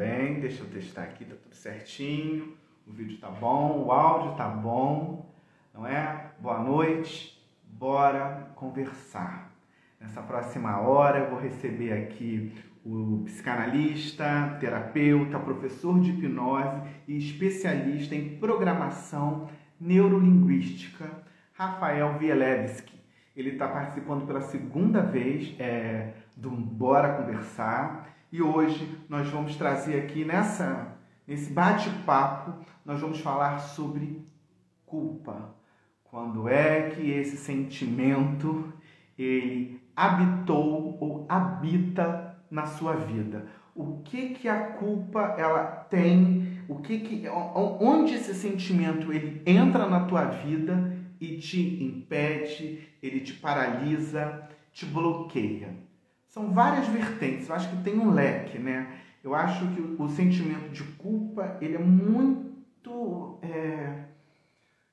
bem? Deixa eu testar aqui, tá tudo certinho. O vídeo tá bom, o áudio tá bom, não é? Boa noite, bora conversar. Nessa próxima hora eu vou receber aqui o psicanalista, terapeuta, professor de hipnose e especialista em programação neurolinguística, Rafael Vielewski. Ele está participando pela segunda vez é, do Bora Conversar e hoje nós vamos trazer aqui nessa nesse bate-papo nós vamos falar sobre culpa. Quando é que esse sentimento ele habitou ou habita na sua vida? O que que a culpa ela tem? O que que onde esse sentimento ele entra na tua vida e te impede, ele te paralisa, te bloqueia? São várias vertentes, eu acho que tem um leque, né? Eu acho que o, sentimento de culpa, ele é muito... É...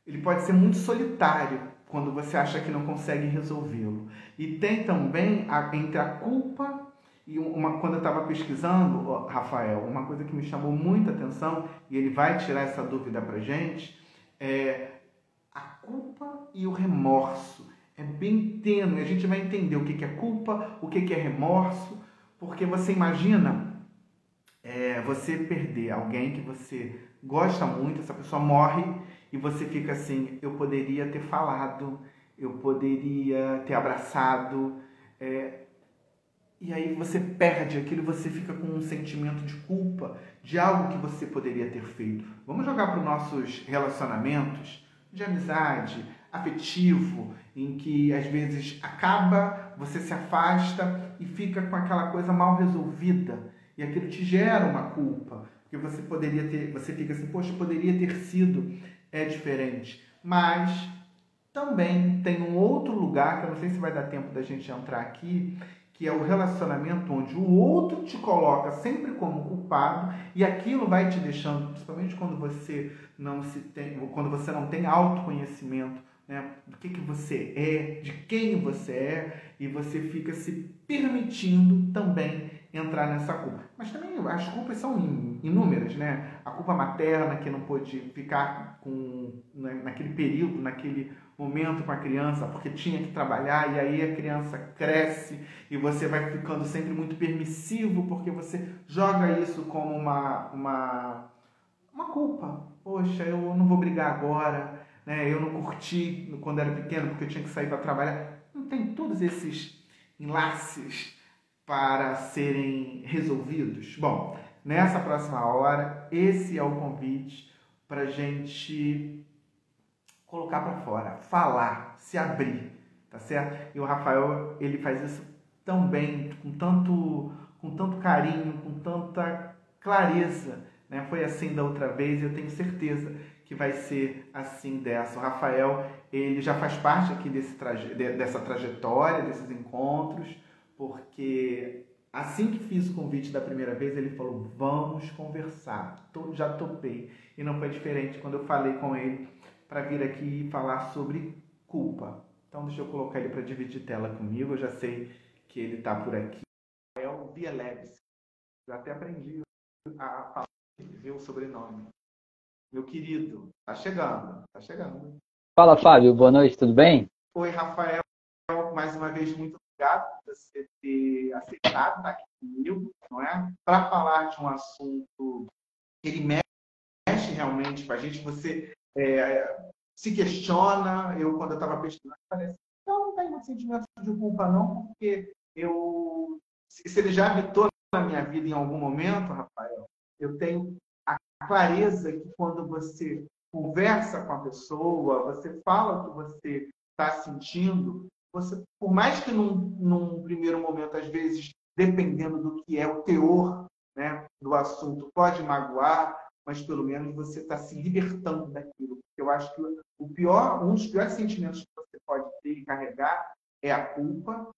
Ele pode ser muito solitário quando você acha que não consegue resolvê-lo. E tem também, a, entre a culpa e uma, quando eu estava pesquisando, Rafael, uma coisa que me chamou muita atenção, e ele vai tirar essa dúvida para gente, é a culpa e o remorso é bem tênue. A gente vai entender o que é culpa, o que é remorso, porque você imagina é, você perder alguém que você gosta muito, essa pessoa morre e você fica assim: eu poderia ter falado, eu poderia ter abraçado. É, e aí você perde aquilo, você fica com um sentimento de culpa de algo que você poderia ter feito. Vamos jogar para os nossos relacionamentos de amizade, afetivo, em que às vezes acaba, você se afasta e fica com aquela coisa mal resolvida. E aquilo te gera uma culpa, porque você poderia ter, você fica assim, poxa, poderia ter sido é diferente, mas também tem um outro lugar que eu não sei se vai dar tempo da gente entrar aqui, que é o relacionamento onde o outro te coloca sempre como culpado e aquilo vai te deixando, principalmente quando você não se tem, quando você não tem autoconhecimento, né, do que, que você é, de quem você é, e você fica se permitindo também entrar nessa culpa. Mas também as culpas são inúmeras, né? A culpa materna que não pôde ficar com né, naquele período, naquele momento com a criança, porque tinha que trabalhar e aí a criança cresce e você vai ficando sempre muito permissivo porque você joga isso como uma uma uma culpa. Poxa, eu não vou brigar agora né? eu não curti quando era pequeno porque eu tinha que sair para trabalhar. Não tem todos esses enlaces para serem resolvidos? Bom, nessa próxima hora, esse é o convite para gente colocar para fora, falar, se abrir, tá certo? E o Rafael, ele faz isso tão bem, com tanto, com tanto carinho, com tanta clareza, né? Foi assim da outra vez e eu tenho certeza que vai ser assim dessa. O Rafael, ele já faz parte aqui desse traje, dessa trajetória, desses encontros, porque assim que fiz o convite da primeira vez, ele falou: "Vamos conversar". Já topei. E não foi diferente quando eu falei com ele para vir aqui e falar sobre culpa. Então deixa eu colocar ele para dividir tela comigo. Eu já sei que ele está por aqui. O Bielebs. Eu até aprendi a falar o sobrenome. Meu querido, tá chegando, tá chegando. Fala, Fábio, boa noite, tudo bem? Oi, Rafael, mais uma vez, muito obrigado por você ter aceitado estar aqui comigo, não é? Para falar de um assunto que ele mexe realmente com a gente, você é, se questiona. Eu, quando eu estava pesquisando, falei assim, não, não tenho sentimento de culpa, não, porque eu. Se ele já habitou na minha vida em algum momento, Rafael, eu tenho clareza que quando você conversa com a pessoa, você fala o que você está sentindo, você, por mais que num, num, primeiro momento, às vezes, dependendo do que é o teor né, do assunto, pode magoar, mas pelo menos você está se libertando daquilo. Eu acho que o pior, um dos piores sentimentos que você pode ter e carregar é a culpa,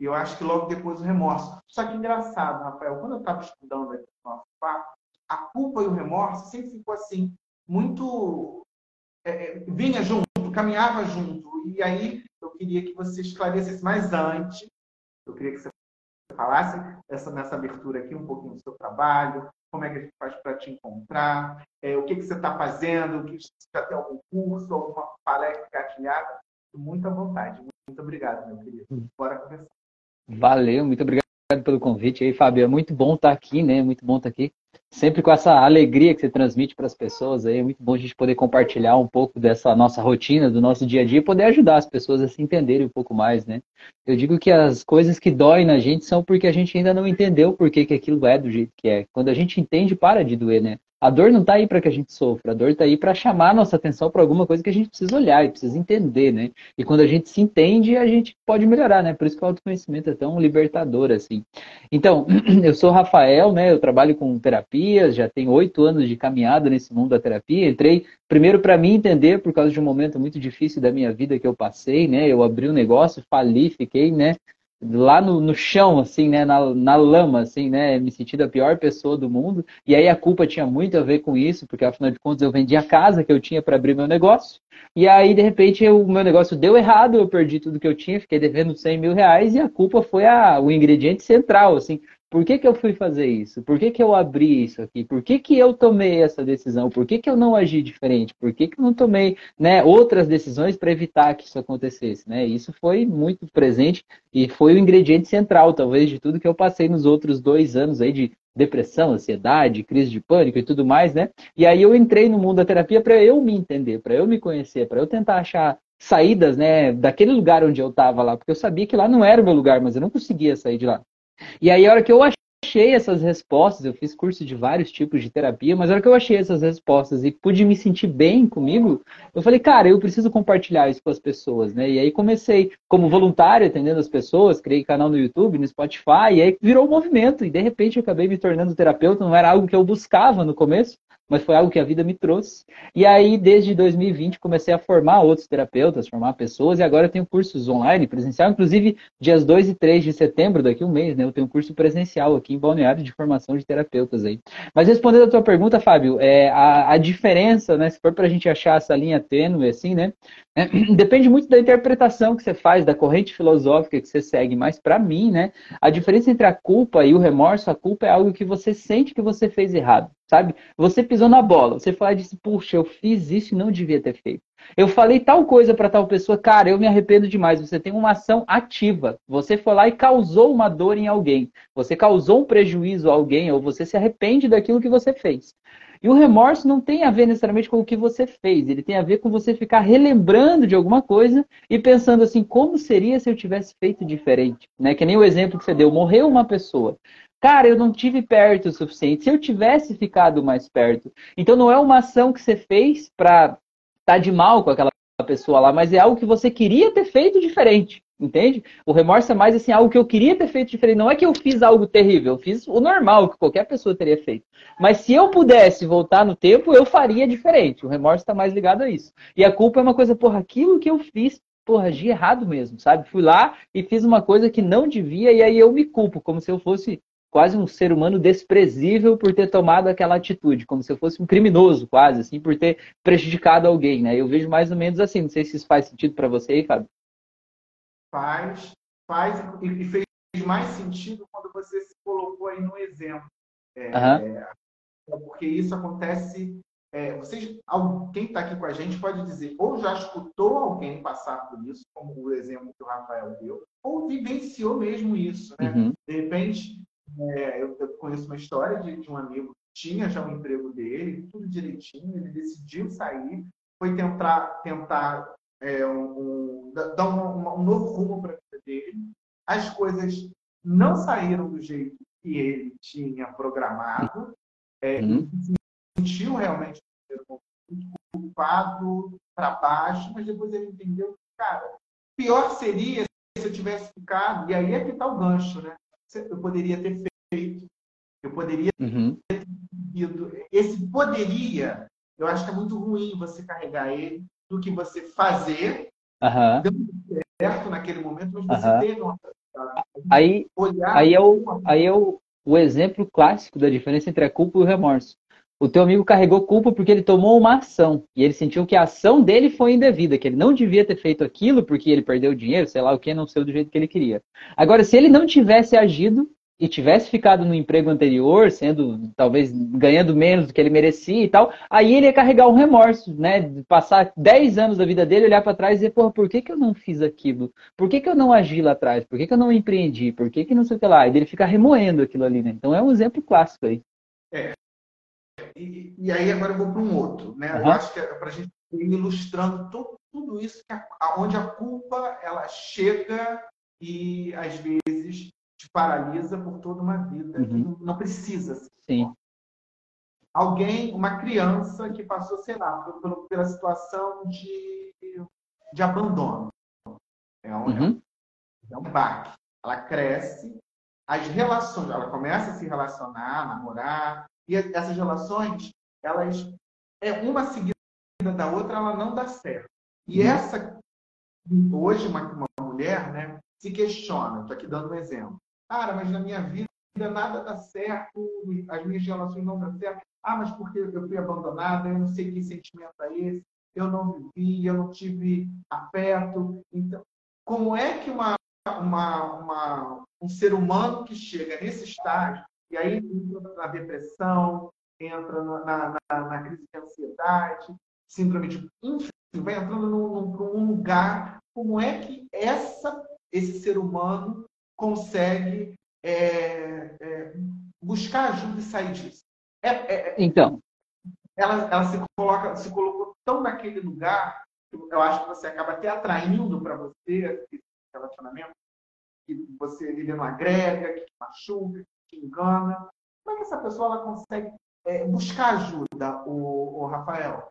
e eu acho que logo depois o remorso. Só que engraçado, Rafael, quando eu estava estudando aqui no nosso papo, a culpa e o remorso sempre ficou assim, muito. É, é, vinha junto, caminhava junto. E aí eu queria que você esclarecesse mais antes, eu queria que você falasse essa, nessa abertura aqui um pouquinho do seu trabalho, como é que a gente faz para te encontrar, é, o que, que você está fazendo, o que você já tem algum curso, alguma palestra engatilhada. Muito à vontade. Muito obrigado, meu querido. Bora conversar. Valeu, muito obrigado pelo convite aí, Fábio. É muito bom estar aqui, né? Muito bom estar aqui. Sempre com essa alegria que você transmite para as pessoas aí. É muito bom a gente poder compartilhar um pouco dessa nossa rotina, do nosso dia a dia e poder ajudar as pessoas a se entenderem um pouco mais, né? Eu digo que as coisas que doem na gente são porque a gente ainda não entendeu por que, que aquilo é do jeito que é. Quando a gente entende, para de doer, né? A dor não está aí para que a gente sofra, a dor está aí para chamar a nossa atenção para alguma coisa que a gente precisa olhar e precisa entender, né? E quando a gente se entende, a gente pode melhorar, né? Por isso que o autoconhecimento é tão libertador, assim. Então, eu sou Rafael, né? Eu trabalho com terapias, já tenho oito anos de caminhada nesse mundo da terapia. Entrei primeiro para mim entender, por causa de um momento muito difícil da minha vida que eu passei, né? Eu abri um negócio, fali, fiquei, né? Lá no, no chão, assim, né, na, na lama, assim, né, me sentindo a pior pessoa do mundo. E aí a culpa tinha muito a ver com isso, porque afinal de contas eu vendi a casa que eu tinha para abrir meu negócio. E aí, de repente, o meu negócio deu errado, eu perdi tudo que eu tinha, fiquei devendo 100 mil reais e a culpa foi a, o ingrediente central, assim. Por que, que eu fui fazer isso? Por que, que eu abri isso aqui? Por que, que eu tomei essa decisão? Por que, que eu não agi diferente? Por que, que eu não tomei né, outras decisões para evitar que isso acontecesse? Né? Isso foi muito presente e foi o ingrediente central, talvez, de tudo que eu passei nos outros dois anos aí de depressão, ansiedade, crise de pânico e tudo mais, né? E aí eu entrei no mundo da terapia para eu me entender, para eu me conhecer, para eu tentar achar saídas, né, daquele lugar onde eu estava lá, porque eu sabia que lá não era o meu lugar, mas eu não conseguia sair de lá. E aí, a hora que eu achei essas respostas, eu fiz curso de vários tipos de terapia, mas a hora que eu achei essas respostas e pude me sentir bem comigo, eu falei, cara, eu preciso compartilhar isso com as pessoas, né? E aí comecei como voluntário atendendo as pessoas, criei canal no YouTube, no Spotify, e aí virou um movimento, e de repente eu acabei me tornando terapeuta, não era algo que eu buscava no começo, mas foi algo que a vida me trouxe. E aí, desde 2020, comecei a formar outros terapeutas, formar pessoas, e agora eu tenho cursos online, presencial, inclusive dias 2 e 3 de setembro, daqui a um mês, né? Eu tenho um curso presencial aqui em Balneário de formação de terapeutas aí. Mas respondendo a tua pergunta, Fábio, é, a, a diferença, né? Se for para a gente achar essa linha tênue, assim, né? É, depende muito da interpretação que você faz, da corrente filosófica que você segue, mas para mim, né? A diferença entre a culpa e o remorso, a culpa é algo que você sente que você fez errado sabe? Você pisou na bola, você fala e disse, puxa, eu fiz isso e não devia ter feito. Eu falei tal coisa para tal pessoa, cara, eu me arrependo demais. Você tem uma ação ativa. Você foi lá e causou uma dor em alguém. Você causou um prejuízo a alguém ou você se arrepende daquilo que você fez. E o remorso não tem a ver necessariamente com o que você fez, ele tem a ver com você ficar relembrando de alguma coisa e pensando assim, como seria se eu tivesse feito diferente? Né? Que nem o exemplo que você deu, morreu uma pessoa. Cara, eu não tive perto o suficiente. Se eu tivesse ficado mais perto. Então não é uma ação que você fez para tá de mal com aquela pessoa lá, mas é algo que você queria ter feito diferente. Entende? O remorso é mais assim, algo que eu queria ter feito diferente. Não é que eu fiz algo terrível, eu fiz o normal que qualquer pessoa teria feito. Mas se eu pudesse voltar no tempo, eu faria diferente. O remorso está mais ligado a isso. E a culpa é uma coisa, porra, aquilo que eu fiz porra, agi errado mesmo, sabe? Fui lá e fiz uma coisa que não devia e aí eu me culpo, como se eu fosse quase um ser humano desprezível por ter tomado aquela atitude, como se eu fosse um criminoso, quase, assim, por ter prejudicado alguém, né? Eu vejo mais ou menos assim, não sei se isso faz sentido para você aí, Fábio. Faz, faz, e fez mais sentido quando você se colocou aí no exemplo. É, uhum. é, porque isso acontece. É, vocês, quem está aqui com a gente pode dizer, ou já escutou alguém passar por isso, como o exemplo que o Rafael deu, ou vivenciou mesmo isso, né? Uhum. De repente, é, eu, eu, conheço uma história de, de, um amigo que tinha já o um emprego dele, tudo direitinho, ele decidiu sair, foi tentar, tentar é, um, um, dar um, um novo rumo para a vida dele. As coisas não saíram do jeito que ele tinha programado. É, uhum. se sentiu realmente muito culpado, para baixo, mas depois ele entendeu que, cara, pior seria se eu tivesse ficado, e aí é que está o gancho, né? Eu poderia ter feito, eu poderia uhum. ter ido. Esse poderia, eu acho que é muito ruim você carregar ele do que você fazer, uhum. dando certo naquele momento, mas você uhum. teve uma Aí, aí é, o, aí é o, o exemplo clássico da diferença entre a culpa e o remorso. O teu amigo carregou culpa porque ele tomou uma ação e ele sentiu que a ação dele foi indevida, que ele não devia ter feito aquilo porque ele perdeu dinheiro, sei lá o que, não sei do jeito que ele queria. Agora, se ele não tivesse agido, e tivesse ficado no emprego anterior, sendo talvez ganhando menos do que ele merecia e tal, aí ele ia carregar um remorso, né? Passar 10 anos da vida dele, olhar para trás e dizer, porra, por que, que eu não fiz aquilo? Por que, que eu não agi lá atrás? Por que, que eu não empreendi? Por que, que não sei o que lá? E ele fica remoendo aquilo ali, né? Então é um exemplo clássico aí. É. E, e aí agora eu vou para um outro, né? Uhum. Eu acho que é para a gente ir ilustrando tudo, tudo isso, que a, onde a culpa ela chega e às vezes te paralisa por toda uma vida. Uhum. Não precisa. Sim. Alguém, uma criança que passou, sei lá, por, pela situação de, de abandono. É um, uhum. é um baque. Ela cresce, as relações, ela começa a se relacionar, namorar, e essas relações, elas, é uma seguida da outra, ela não dá certo. E uhum. essa, hoje, uma, uma mulher, né, se questiona, estou aqui dando um exemplo. Cara, mas na minha vida nada dá certo, as minhas relações não dão certo. Ah, mas porque eu fui abandonada, eu não sei que sentimento é esse, eu não vivi, eu não tive afeto. Então, como é que uma, uma, uma, um ser humano que chega nesse estágio, e aí entra na depressão, entra na, na, na crise de ansiedade, síndrome de. Enfim, vai entrando num, num lugar, como é que essa, esse ser humano consegue é, é, buscar ajuda e sair disso. É, é, é, então. Ela, ela se, coloca, se colocou tão naquele lugar, que eu acho que você acaba até atraindo para você esse relacionamento, que você ele não agrega, que machuca, que engana. Como é que essa pessoa ela consegue é, buscar ajuda, o, o Rafael?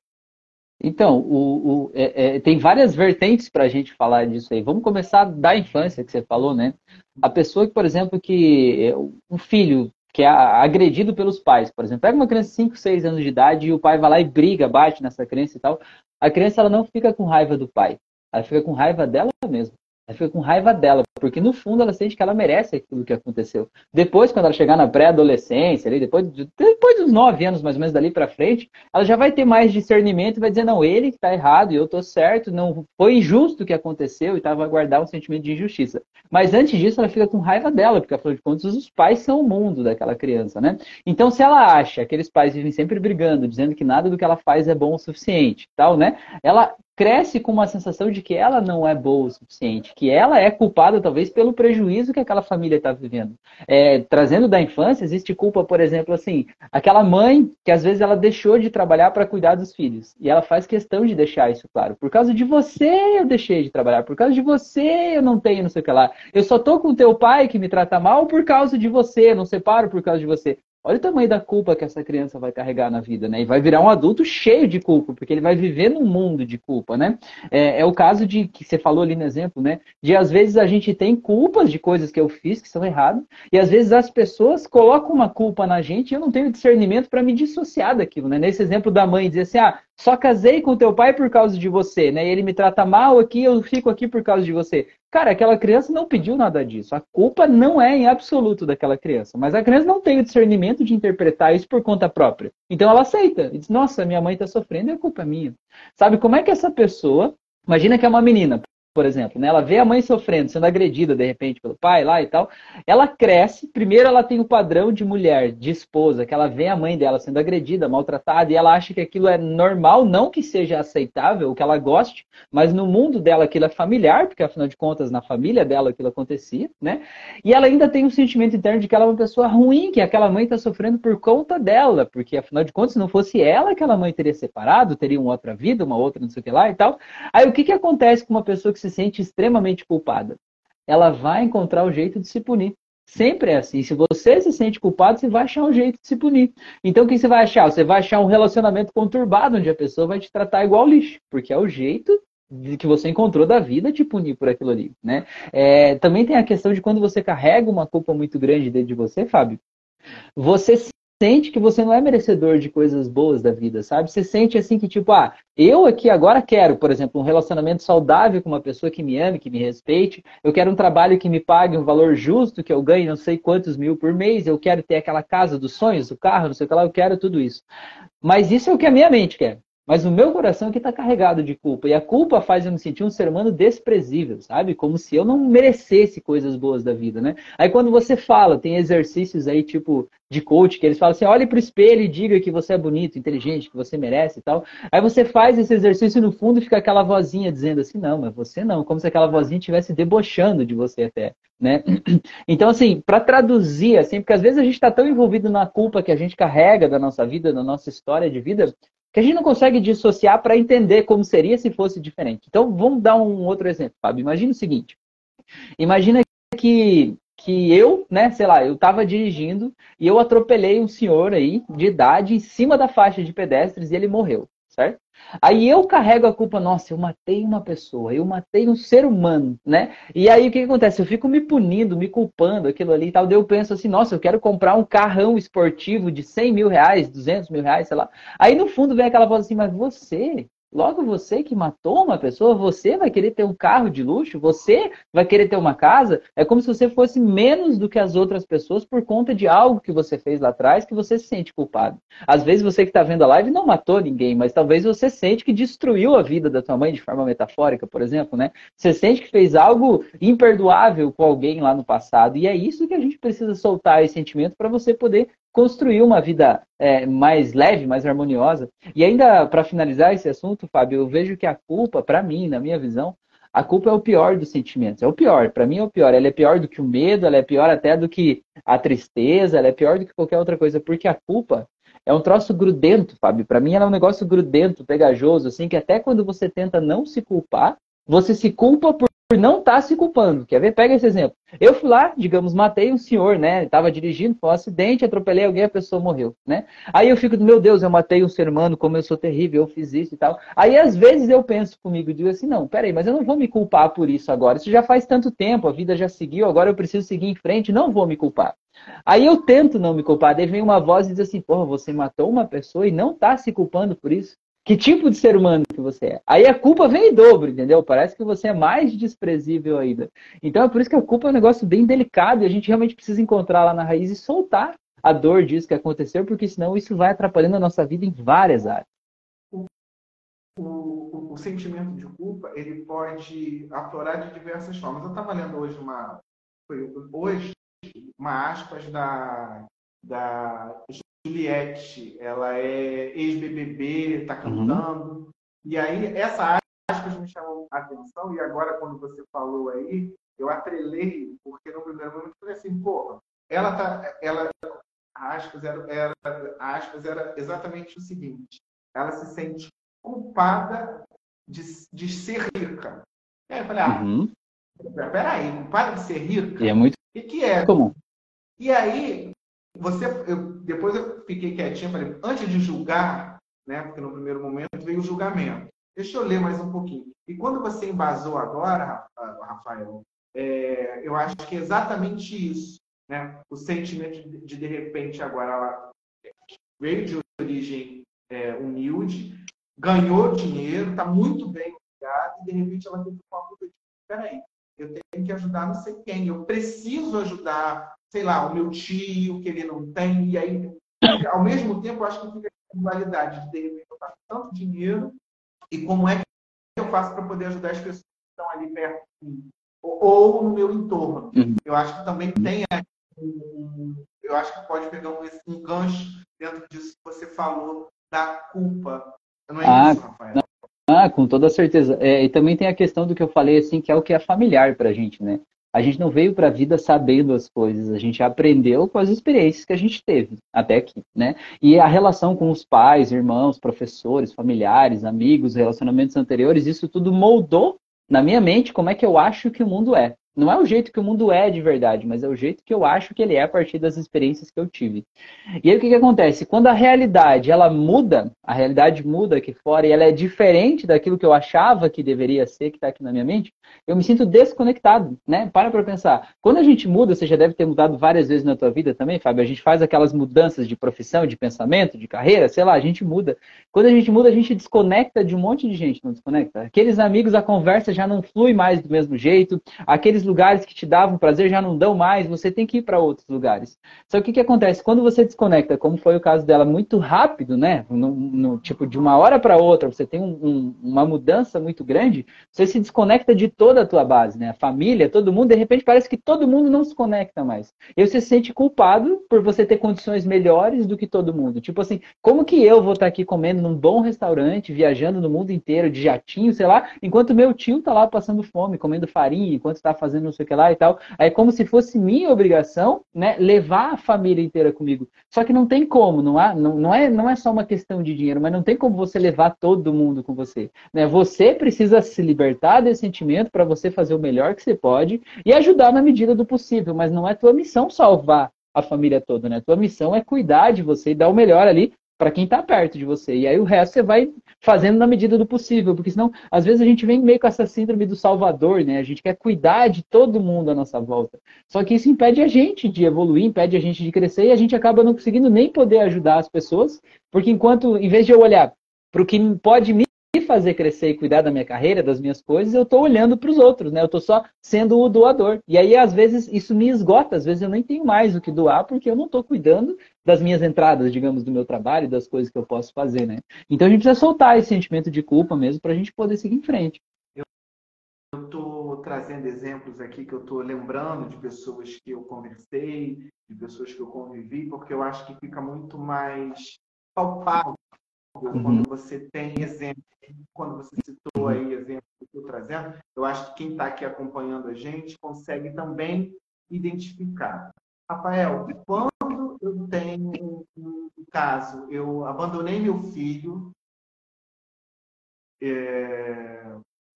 Então, o, o é, é, tem várias vertentes para a gente falar disso aí. Vamos começar da infância que você falou, né? A pessoa que, por exemplo, que um filho que é agredido pelos pais, por exemplo, pega uma criança de 5, 6 anos de idade e o pai vai lá e briga, bate nessa criança e tal. A criança ela não fica com raiva do pai, ela fica com raiva dela mesma. Ela fica com raiva dela, porque no fundo ela sente que ela merece aquilo que aconteceu. Depois, quando ela chegar na pré-adolescência, depois, depois dos nove anos, mais ou menos, dali para frente, ela já vai ter mais discernimento e vai dizer, não, ele que está errado e eu estou certo, não foi injusto o que aconteceu e tá, vai guardar um sentimento de injustiça. Mas antes disso, ela fica com raiva dela, porque afinal de contas, os pais são o mundo daquela criança, né? Então, se ela acha que aqueles pais vivem sempre brigando, dizendo que nada do que ela faz é bom o suficiente, tal, né? Ela cresce com uma sensação de que ela não é boa o suficiente, que ela é culpada talvez pelo prejuízo que aquela família está vivendo. É, trazendo da infância, existe culpa, por exemplo, assim, aquela mãe que às vezes ela deixou de trabalhar para cuidar dos filhos e ela faz questão de deixar isso claro. Por causa de você eu deixei de trabalhar, por causa de você eu não tenho não sei o que lá. Eu só tô com teu pai que me trata mal por causa de você, não separo por causa de você. Olha o tamanho da culpa que essa criança vai carregar na vida, né? E vai virar um adulto cheio de culpa, porque ele vai viver num mundo de culpa, né? É, é, o caso de que você falou ali no exemplo, né? De às vezes a gente tem culpas de coisas que eu fiz que são erradas, e às vezes as pessoas colocam uma culpa na gente e eu não tenho discernimento para me dissociar daquilo, né? Nesse exemplo da mãe dizer assim, ah, só casei com teu pai por causa de você, né? E ele me trata mal aqui, eu fico aqui por causa de você. Cara, aquela criança não pediu nada disso. A culpa não é em absoluto daquela criança. Mas a criança não tem o discernimento de interpretar isso por conta própria. Então ela aceita. E diz, nossa, minha mãe está sofrendo e a culpa é minha. Sabe como é que essa pessoa. Imagina que é uma menina, por exemplo, né? Ela vê a mãe sofrendo, sendo agredida de repente pelo pai lá e tal. Ela cresce, primeiro ela tem o padrão de mulher, de esposa, que ela vê a mãe dela sendo agredida, maltratada, e ela acha que aquilo é normal, não que seja aceitável, que ela goste, mas no mundo dela aquilo é familiar, porque afinal de contas na família dela aquilo acontecia, né? E ela ainda tem um sentimento interno de que ela é uma pessoa ruim, que aquela mãe está sofrendo por conta dela, porque afinal de contas, se não fosse ela, aquela mãe teria separado, teria uma outra vida, uma outra não sei o que lá e tal. Aí o que, que acontece com uma pessoa que se sente extremamente culpada, ela vai encontrar o jeito de se punir. Sempre é assim. Se você se sente culpado, você vai achar um jeito de se punir. Então, o que você vai achar? Você vai achar um relacionamento conturbado, onde a pessoa vai te tratar igual lixo, porque é o jeito que você encontrou da vida de punir por aquilo ali, né? É, também tem a questão de quando você carrega uma culpa muito grande dentro de você, Fábio, você sente que você não é merecedor de coisas boas da vida, sabe? Você sente assim que, tipo, ah, eu aqui agora quero, por exemplo, um relacionamento saudável com uma pessoa que me ame, que me respeite. Eu quero um trabalho que me pague um valor justo, que eu ganhe não sei quantos mil por mês. Eu quero ter aquela casa dos sonhos, o carro, não sei o que lá, eu quero tudo isso. Mas isso é o que a minha mente quer. Mas o meu coração aqui está carregado de culpa. E a culpa faz eu me sentir um ser humano desprezível, sabe? Como se eu não merecesse coisas boas da vida, né? Aí quando você fala, tem exercícios aí, tipo, de coach, que eles falam assim: olhe para o espelho e diga que você é bonito, inteligente, que você merece e tal. Aí você faz esse exercício e no fundo fica aquela vozinha dizendo assim: não, mas você não, como se aquela vozinha estivesse debochando de você até, né? Então, assim, para traduzir, assim, porque às vezes a gente está tão envolvido na culpa que a gente carrega da nossa vida, da nossa história de vida, que a gente não consegue dissociar para entender como seria se fosse diferente. Então, vamos dar um outro exemplo, Fábio. Imagina o seguinte: imagina que que eu, né, sei lá, eu estava dirigindo e eu atropelei um senhor aí de idade em cima da faixa de pedestres e ele morreu, certo? Aí eu carrego a culpa, nossa, eu matei uma pessoa, eu matei um ser humano, né? E aí o que, que acontece? Eu fico me punindo, me culpando, aquilo ali e tal. Daí eu penso assim, nossa, eu quero comprar um carrão esportivo de 100 mil reais, 200 mil reais, sei lá. Aí no fundo vem aquela voz assim, mas você, Logo, você que matou uma pessoa, você vai querer ter um carro de luxo, você vai querer ter uma casa. É como se você fosse menos do que as outras pessoas por conta de algo que você fez lá atrás que você se sente culpado. Às vezes você que está vendo a live não matou ninguém, mas talvez você sente que destruiu a vida da tua mãe de forma metafórica, por exemplo, né? Você sente que fez algo imperdoável com alguém lá no passado. E é isso que a gente precisa soltar esse sentimento para você poder construir uma vida é, mais leve, mais harmoniosa. E ainda para finalizar esse assunto, Fábio, eu vejo que a culpa, para mim, na minha visão, a culpa é o pior dos sentimentos. É o pior, para mim é o pior. Ela é pior do que o medo, ela é pior até do que a tristeza, ela é pior do que qualquer outra coisa, porque a culpa é um troço grudento, Fábio. Para mim ela é um negócio grudento, pegajoso, assim, que até quando você tenta não se culpar, você se culpa por por não estar tá se culpando. Quer ver? Pega esse exemplo. Eu fui lá, digamos, matei um senhor, né? Estava dirigindo, foi um acidente, atropelei alguém, a pessoa morreu, né? Aí eu fico, meu Deus, eu matei um ser humano, como eu sou terrível, eu fiz isso e tal. Aí às vezes eu penso comigo, digo assim, não, peraí, mas eu não vou me culpar por isso agora. Isso já faz tanto tempo, a vida já seguiu, agora eu preciso seguir em frente, não vou me culpar. Aí eu tento não me culpar, daí vem uma voz e diz assim, porra, você matou uma pessoa e não está se culpando por isso que tipo de ser humano que você é. Aí a culpa vem em dobro, entendeu? Parece que você é mais desprezível ainda. Então é por isso que a culpa é um negócio bem delicado e a gente realmente precisa encontrar lá na raiz e soltar a dor disso que aconteceu, porque senão isso vai atrapalhando a nossa vida em várias áreas. O, o, o sentimento de culpa ele pode aflorar de diversas formas. Eu estava lendo hoje uma hoje uma aspas da da Juliette, ela é ex-BBB, está uhum. cantando. Uhum. E aí, essa aspas me chamou a atenção, e agora, quando você falou aí, eu atrelei, porque no primeiro momento eu falei assim, pô, ela tá. Ela, aspas, era, era, aspas era exatamente o seguinte: ela se sente culpada de, de ser rica. Aí eu falei, ah, uhum. peraí, culpada de ser rica? E é muito e que é comum. E aí, você, eu, depois eu fiquei quietinho, falei, antes de julgar, né, porque no primeiro momento veio o julgamento. Deixa eu ler mais um pouquinho. E quando você embasou agora, Rafael, é, eu acho que é exatamente isso. Né? O sentimento de, de, de repente, agora ela veio de origem é, humilde, ganhou dinheiro, está muito bem obrigado, e de repente ela teve uma de: peraí, eu tenho que ajudar não sei quem, eu preciso ajudar sei lá, o meu tio, que ele não tem, e aí, ao mesmo tempo, eu acho que fica a dualidade de, de repente, eu faço tanto dinheiro, e como é que eu faço para poder ajudar as pessoas que estão ali perto de mim? Ou, ou no meu entorno. Uhum. Eu acho que também tem um, eu acho que pode pegar um, um gancho dentro disso que você falou da culpa. Não é ah, isso, Rafael? Ah, com toda certeza. É, e também tem a questão do que eu falei, assim, que é o que é familiar para a gente, né? A gente não veio para a vida sabendo as coisas, a gente aprendeu com as experiências que a gente teve até aqui, né? E a relação com os pais, irmãos, professores, familiares, amigos, relacionamentos anteriores, isso tudo moldou na minha mente como é que eu acho que o mundo é. Não é o jeito que o mundo é de verdade, mas é o jeito que eu acho que ele é a partir das experiências que eu tive. E aí o que, que acontece? Quando a realidade ela muda, a realidade muda aqui fora e ela é diferente daquilo que eu achava que deveria ser, que está aqui na minha mente, eu me sinto desconectado, né? Para para pensar. Quando a gente muda, você já deve ter mudado várias vezes na tua vida também, Fábio. A gente faz aquelas mudanças de profissão, de pensamento, de carreira, sei lá, a gente muda. Quando a gente muda, a gente desconecta de um monte de gente, não desconecta? Aqueles amigos, a conversa já não flui mais do mesmo jeito, aqueles lugares que te davam prazer já não dão mais, você tem que ir para outros lugares. Só que o que, que acontece? Quando você desconecta, como foi o caso dela, muito rápido, né? No, no tipo, de uma hora para outra, você tem um, um, uma mudança muito grande, você se desconecta de toda a tua base, né? A família, todo mundo, de repente parece que todo mundo não se conecta mais. E você se sente culpado por você ter condições melhores do que todo mundo. Tipo assim, como que eu vou estar aqui comendo num bom restaurante, viajando no mundo inteiro, de jatinho, sei lá, enquanto meu tio tá lá passando fome, comendo farinha, enquanto está fazendo não sei o que lá e tal. É como se fosse minha obrigação, né, levar a família inteira comigo. Só que não tem como, não, há, não, não, é, não é só uma questão de dinheiro, mas não tem como você levar todo mundo com você. Né? Você precisa se libertar desse sentimento para você fazer o melhor que você pode e ajudar na medida do possível, mas não é tua missão salvar a família toda, né? Tua missão é cuidar de você e dar o melhor ali para quem está perto de você. E aí o resto você vai fazendo na medida do possível, porque senão, às vezes a gente vem meio com essa síndrome do salvador, né? A gente quer cuidar de todo mundo à nossa volta. Só que isso impede a gente de evoluir, impede a gente de crescer e a gente acaba não conseguindo nem poder ajudar as pessoas, porque enquanto, em vez de eu olhar para o que pode me fazer crescer e cuidar da minha carreira, das minhas coisas, eu estou olhando para os outros, né? Eu estou só sendo o doador. E aí, às vezes, isso me esgota, às vezes eu nem tenho mais o que doar, porque eu não estou cuidando das minhas entradas, digamos, do meu trabalho, das coisas que eu posso fazer, né? Então a gente precisa soltar esse sentimento de culpa mesmo para a gente poder seguir em frente. Eu estou trazendo exemplos aqui que eu estou lembrando de pessoas que eu conversei, de pessoas que eu convivi, porque eu acho que fica muito mais palpável uhum. quando você tem exemplos, quando você citou aí exemplos que eu estou trazendo, eu acho que quem está aqui acompanhando a gente consegue também identificar. Rafael, quando eu tenho um caso, eu abandonei meu filho, é,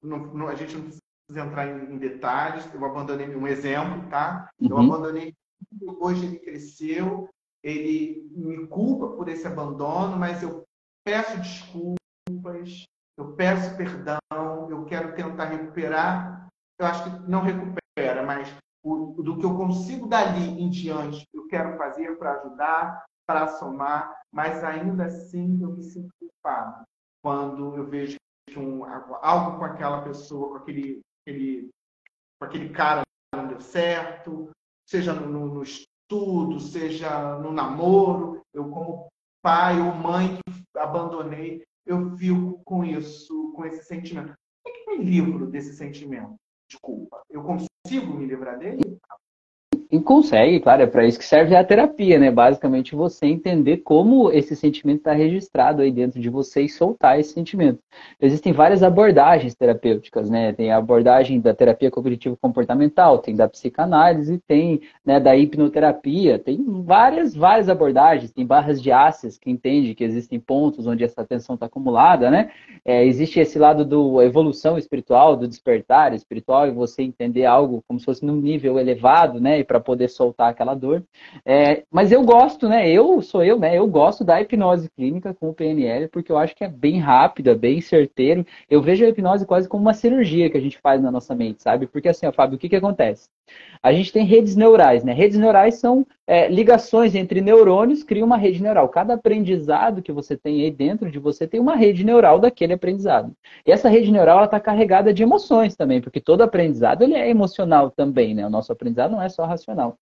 não, não, a gente não precisa entrar em, em, detalhes, eu abandonei um exemplo, tá? Eu uhum. abandonei, hoje ele cresceu, ele me culpa por esse abandono, mas eu peço desculpas, eu peço perdão, eu quero tentar recuperar. Eu acho que não recupera, mas o, do que eu consigo dali em diante, eu quero fazer para ajudar, para somar, mas ainda assim eu me sinto culpado quando eu vejo um, algo com aquela pessoa, com aquele, aquele, com aquele cara não deu certo, seja no, no estudo, seja no namoro, eu como pai ou mãe que abandonei, eu fico com isso, com esse sentimento. É que me livro desse sentimento de culpa? Eu consigo me livrar dele? E consegue, claro, é para isso que serve a terapia, né? Basicamente você entender como esse sentimento está registrado aí dentro de você e soltar esse sentimento. Existem várias abordagens terapêuticas, né? Tem a abordagem da terapia cognitivo comportamental, tem da psicanálise, tem né, da hipnoterapia, tem várias, várias abordagens, tem barras de ácias que entende que existem pontos onde essa tensão está acumulada, né? É, existe esse lado do evolução espiritual, do despertar espiritual e você entender algo como se fosse num nível elevado, né? E para poder soltar aquela dor. É, mas eu gosto, né? Eu sou eu, né? Eu gosto da hipnose clínica com o PNL porque eu acho que é bem rápida, bem certeiro. Eu vejo a hipnose quase como uma cirurgia que a gente faz na nossa mente, sabe? Porque assim, ó, Fábio, o que que acontece? A gente tem redes neurais, né? Redes neurais são é, ligações entre neurônios, cria uma rede neural. Cada aprendizado que você tem aí dentro de você tem uma rede neural daquele aprendizado. E essa rede neural está carregada de emoções também, porque todo aprendizado ele é emocional também, né? O nosso aprendizado não é só racional.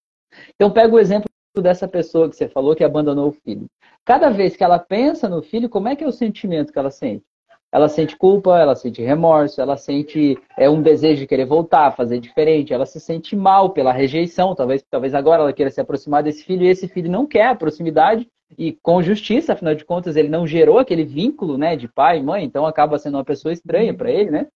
Então pega o exemplo dessa pessoa que você falou que abandonou o filho. Cada vez que ela pensa no filho, como é que é o sentimento que ela sente? Ela sente culpa, ela sente remorso, ela sente é, um desejo de querer voltar, fazer diferente, ela se sente mal pela rejeição, talvez, talvez agora ela queira se aproximar desse filho e esse filho não quer a proximidade e com justiça, afinal de contas, ele não gerou aquele vínculo né, de pai e mãe, então acaba sendo uma pessoa estranha para ele, né?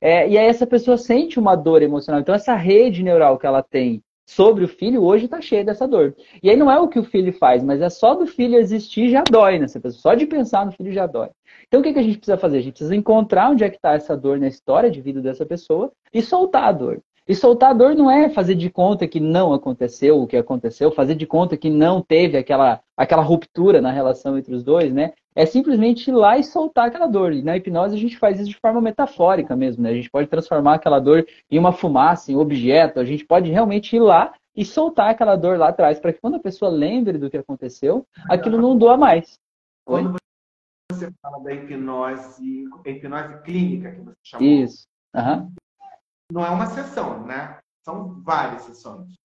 É, e aí essa pessoa sente uma dor emocional. Então essa rede neural que ela tem sobre o filho hoje está cheia dessa dor. E aí não é o que o filho faz, mas é só do filho existir já dói nessa pessoa. Só de pensar no filho já dói. Então o que, que a gente precisa fazer? A gente precisa encontrar onde é que está essa dor na história de vida dessa pessoa e soltar a dor. E soltar a dor não é fazer de conta que não aconteceu o que aconteceu, fazer de conta que não teve aquela, aquela ruptura na relação entre os dois, né? É simplesmente ir lá e soltar aquela dor. E na hipnose a gente faz isso de forma metafórica mesmo, né? A gente pode transformar aquela dor em uma fumaça, em um objeto. A gente pode realmente ir lá e soltar aquela dor lá atrás, para que quando a pessoa lembre do que aconteceu, aquilo não doa mais. Quando você fala da hipnose, hipnose clínica, que você chamou. Isso. Uhum. Não é uma sessão, né? São várias sessões.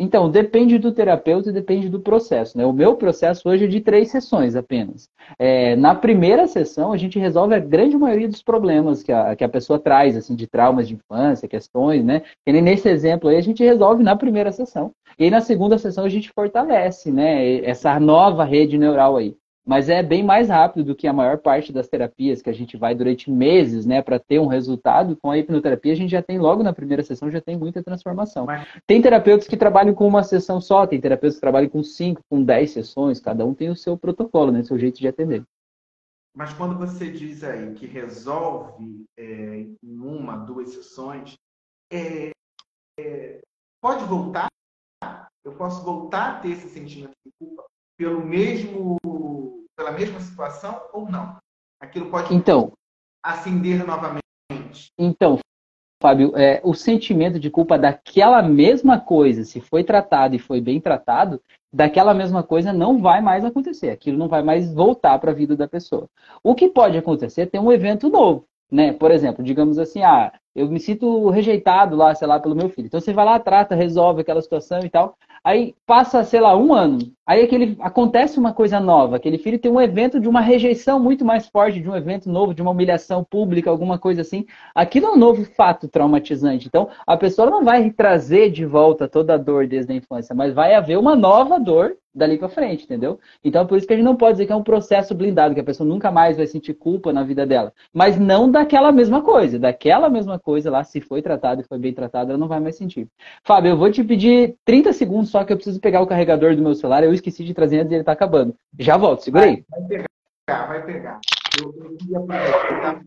Então, depende do terapeuta e depende do processo. Né? O meu processo hoje é de três sessões apenas. É, na primeira sessão, a gente resolve a grande maioria dos problemas que a, que a pessoa traz, assim, de traumas de infância, questões, né? E nesse exemplo aí, a gente resolve na primeira sessão. E aí, na segunda sessão, a gente fortalece, né? Essa nova rede neural aí mas é bem mais rápido do que a maior parte das terapias que a gente vai durante meses, né, para ter um resultado. Com a hipnoterapia, a gente já tem logo na primeira sessão já tem muita transformação. Tem terapeutas que trabalham com uma sessão só, tem terapeutas que trabalham com cinco, com dez sessões, cada um tem o seu protocolo, né, seu jeito de atender. Mas quando você diz aí que resolve é, em uma, duas sessões, é, é, pode voltar? Eu posso voltar a ter esse sentimento de culpa pelo mesmo pela mesma situação ou não? Aquilo pode então, acender novamente. Então, Fábio, é, o sentimento de culpa daquela mesma coisa, se foi tratado e foi bem tratado, daquela mesma coisa não vai mais acontecer. Aquilo não vai mais voltar para a vida da pessoa. O que pode acontecer é ter um evento novo. Né? Por exemplo, digamos assim, ah, eu me sinto rejeitado lá, sei lá, pelo meu filho. Então você vai lá, trata, resolve aquela situação e tal. Aí passa, sei lá, um ano. Aí aquele, acontece uma coisa nova. Aquele filho tem um evento de uma rejeição muito mais forte, de um evento novo, de uma humilhação pública, alguma coisa assim. Aquilo é um novo fato traumatizante. Então, a pessoa não vai trazer de volta toda a dor desde a infância, mas vai haver uma nova dor dali para frente, entendeu? Então, por isso que a gente não pode dizer que é um processo blindado, que a pessoa nunca mais vai sentir culpa na vida dela. Mas não daquela mesma coisa. Daquela mesma coisa lá, se foi tratado e foi bem tratado, ela não vai mais sentir. Fábio, eu vou te pedir 30 segundos só que eu preciso pegar o carregador do meu celular. Eu esqueci de trazer antes e ele tá acabando. Já volto, segura aí. Vai, vai pegar, vai pegar. Eu, eu queria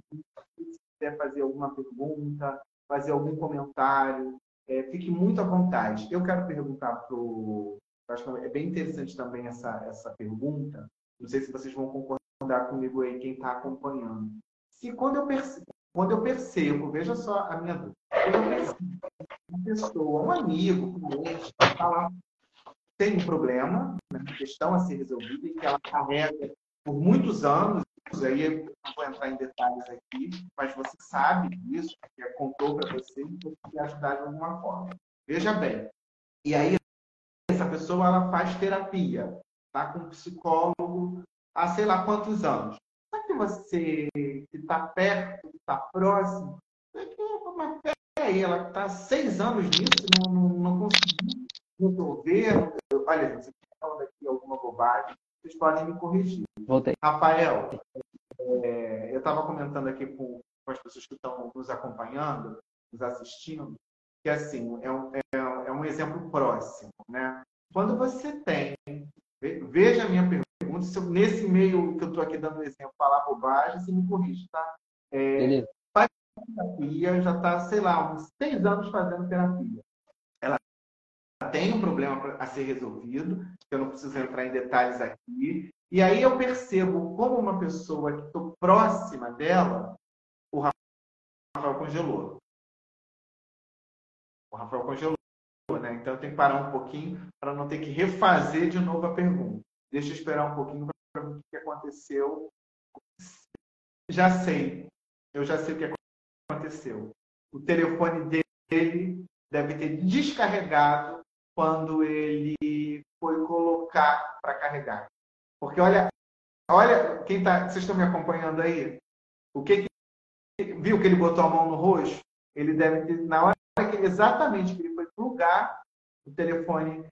se quiser fazer alguma pergunta, fazer algum comentário, é, fique muito à vontade. Eu quero perguntar para o acho que é bem interessante também essa, essa pergunta. Não sei se vocês vão concordar comigo aí, quem está acompanhando. Se quando eu percebo, quando eu percebo, veja só a minha dúvida, quando eu percebo uma pessoa, um amigo, um cliente, está lá, tem um problema, né, uma questão a ser resolvida e que ela carrega por muitos anos, aí eu não vou entrar em detalhes aqui, mas você sabe disso, que contou para você e pode ajudar de alguma forma. Veja bem, e aí essa pessoa ela faz terapia, tá com um psicólogo há sei lá quantos anos. Que você que está perto, que está próximo, mas peraí, ela está seis anos nisso, não, não, não conseguiu resolver. Olha, gente, você está falando aqui alguma bobagem, vocês podem me corrigir. Voltei. Rafael, é, eu estava comentando aqui com, com, as pessoas que estão nos acompanhando, nos assistindo, que assim, é um, é, é um exemplo próximo, né? Quando você tem, veja a minha pergunta, se eu, nesse meio que eu estou aqui dando exemplo, falar bobagem, você me corrige, tá? É, faz terapia, já está, sei lá, uns seis anos fazendo terapia. Ela tem um problema a ser resolvido, eu não preciso entrar em detalhes aqui. E aí eu percebo como uma pessoa que estou próxima dela, o Rafael congelou. O Rafael congelou né? Então tenho que parar um pouquinho para não ter que refazer de novo a pergunta. Deixa eu esperar um pouquinho para ver o que aconteceu. Já sei. Eu já sei o que aconteceu. O telefone dele deve ter descarregado quando ele foi colocar para carregar. Porque olha, olha, quem tá, vocês estão me acompanhando aí? O que, que viu que ele botou a mão no rosto? Ele deve ter na hora que exatamente que ele foi plugar, o telefone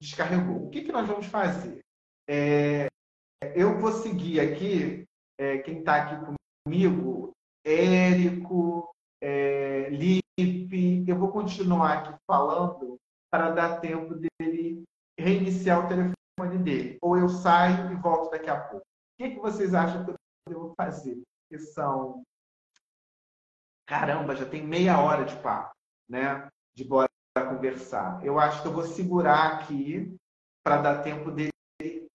descarregou. O que, que nós vamos fazer? É, eu vou seguir aqui, é, quem está aqui comigo, Érico, é, Lipe, eu vou continuar aqui falando para dar tempo dele reiniciar o telefone dele. Ou eu saio e volto daqui a pouco. O que, que vocês acham que eu devo fazer? Que são. Caramba, já tem meia hora de papo né, de bora conversar. Eu acho que eu vou segurar aqui para dar tempo dele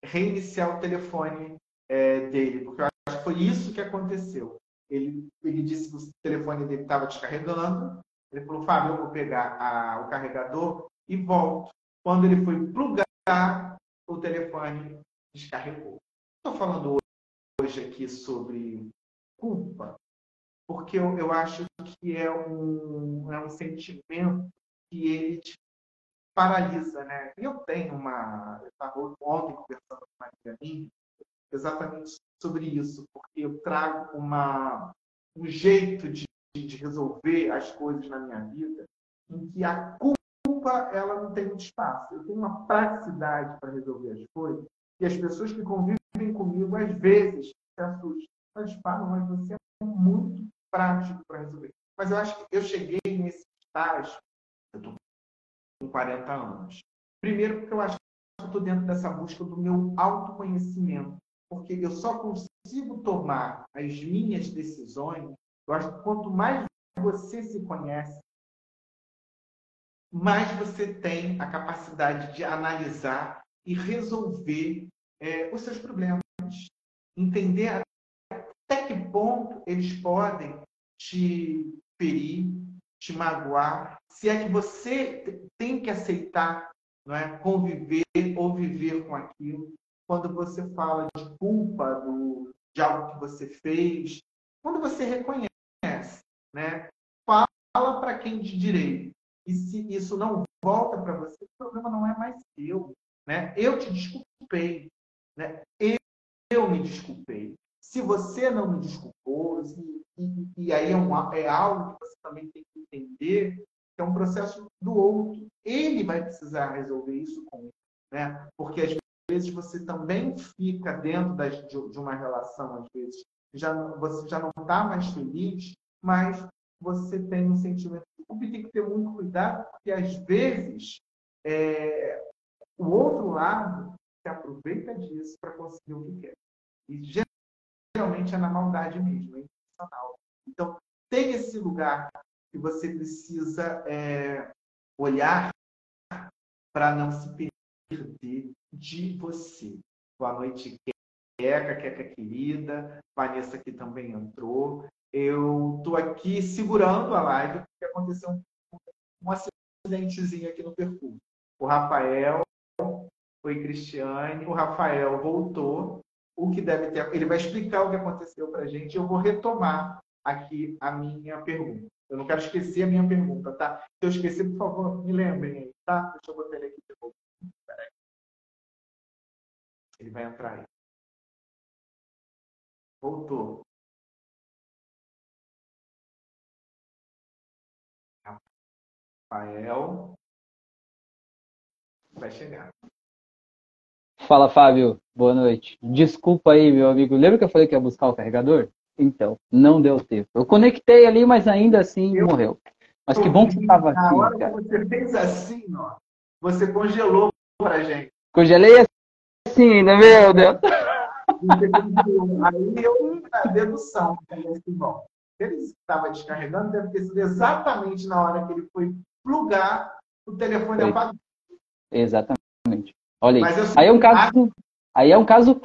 reiniciar o telefone é, dele, porque eu acho que foi isso que aconteceu. Ele, ele disse que o telefone dele estava descarregando. Ele falou, Fábio, eu vou pegar a, o carregador e volto. Quando ele foi plugar, o telefone descarregou. Estou falando hoje aqui sobre culpa, porque eu, eu acho que é um, é um sentimento que ele te paralisa, né? Eu tenho uma... Eu estava ontem conversando com uma amiga minha exatamente sobre isso, porque eu trago uma, um jeito de, de resolver as coisas na minha vida em que a culpa ela não tem muito espaço. Eu tenho uma praticidade para resolver as coisas e as pessoas que convivem comigo às vezes se assustam. Falam, mas você é muito prático para resolver. Mas eu acho que eu cheguei nesse estágio, 40 anos. Primeiro, porque eu acho que eu estou dentro dessa busca do meu autoconhecimento. Porque eu só consigo tomar as minhas decisões, eu acho que quanto mais você se conhece, mais você tem a capacidade de analisar e resolver é, os seus problemas. Entender até que ponto eles podem te ferir, te magoar, se é que você tem que aceitar não é, conviver ou viver com aquilo. Quando você fala de culpa do, de algo que você fez, quando você reconhece, né, fala para quem de direito. E se isso não volta para você, o problema não é mais seu. Né? Eu te desculpei. Né? Eu, eu me desculpei. Se você não me desculpou, e, e, e aí é, é algo que você também tem que entender, é um processo do outro. Ele vai precisar resolver isso com ele. Né? Porque às vezes você também fica dentro das, de, de uma relação, às vezes, já, você já não está mais feliz, mas você tem um sentimento de culpa e tem que ter muito cuidado, porque às vezes é, o outro lado se aproveita disso para conseguir o que quer. E geralmente é na maldade mesmo, é intencional. Então, tem esse lugar que você precisa é, olhar para não se perder de você. Boa noite, Queca, Queca querida. Vanessa aqui também entrou. Eu estou aqui segurando a live porque aconteceu um, um acidentezinho aqui no percurso. O Rafael foi Cristiane, o Rafael voltou o que deve ter. Ele vai explicar o que aconteceu para a gente. Eu vou retomar aqui a minha pergunta. Eu não quero esquecer a minha pergunta, tá? Se eu esquecer, por favor, me lembrem aí, tá? Deixa eu botar ele aqui de novo. Peraí. Ele vai entrar aí. Voltou. Rafael. Vai chegar. Fala, Fábio. Boa noite. Desculpa aí, meu amigo. Lembra que eu falei que ia buscar o carregador? Então, não deu tempo. Eu conectei ali, mas ainda assim eu, morreu. Mas que bom que você estava aqui. Na hora cara. que você fez assim, ó, você congelou pra gente. Congelei assim, né, meu Deus? Aí eu a dedução. Assim, bom, ele estava descarregando, deve ter sido exatamente na hora que ele foi plugar, o telefone apagou. Exatamente. Olha aí. Aí é um caso, aí é um caso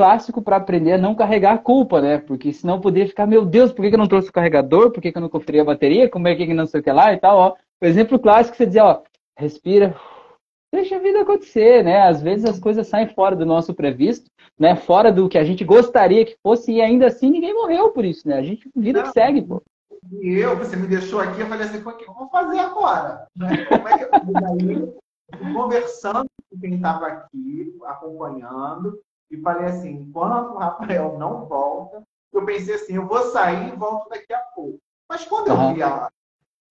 clássico para aprender a não carregar a culpa, né? Porque senão poderia ficar, meu Deus, por que, eu não trouxe o carregador? Por que, eu não conferi a bateria? Como é que não sei o que lá e tal, ó. O exemplo clássico você dizer, ó, respira, deixa a vida acontecer, né? Às vezes as coisas saem fora do nosso previsto, né? Fora do que a gente gostaria que fosse e ainda assim ninguém morreu por isso, né? A gente vida que segue, pô. E eu, você me deixou aqui, eu falei assim, o que eu vou fazer agora? Como é que eu... conversando com quem estava aqui, acompanhando, e falei assim, enquanto o Rafael não volta, eu pensei assim, eu vou sair e volto daqui a pouco. Mas quando eu vi a,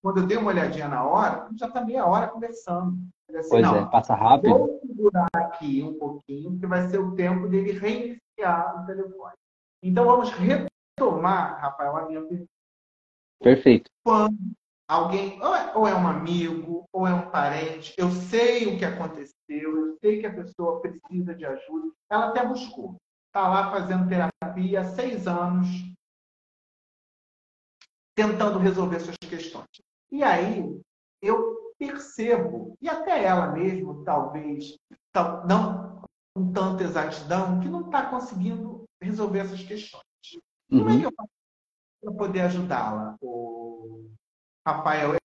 quando eu dei uma olhadinha na hora, já está meia hora conversando. Assim, pois é, passa rápido. Vou segurar aqui um pouquinho, que vai ser o tempo dele reiniciar o telefone. Então vamos retomar, Rafael, a minha pergunta. Perfeito. Quando alguém, ou é, ou é um amigo, ou é um parente, eu sei o que aconteceu, eu sei que a pessoa precisa de ajuda, ela até buscou. Está lá fazendo terapia há seis anos, tentando resolver suas questões. E aí, eu percebo, e até ela mesmo, talvez, não com tanta exatidão, que não está conseguindo resolver essas questões. Uhum. Como é que eu faço para poder ajudá-la? Rafael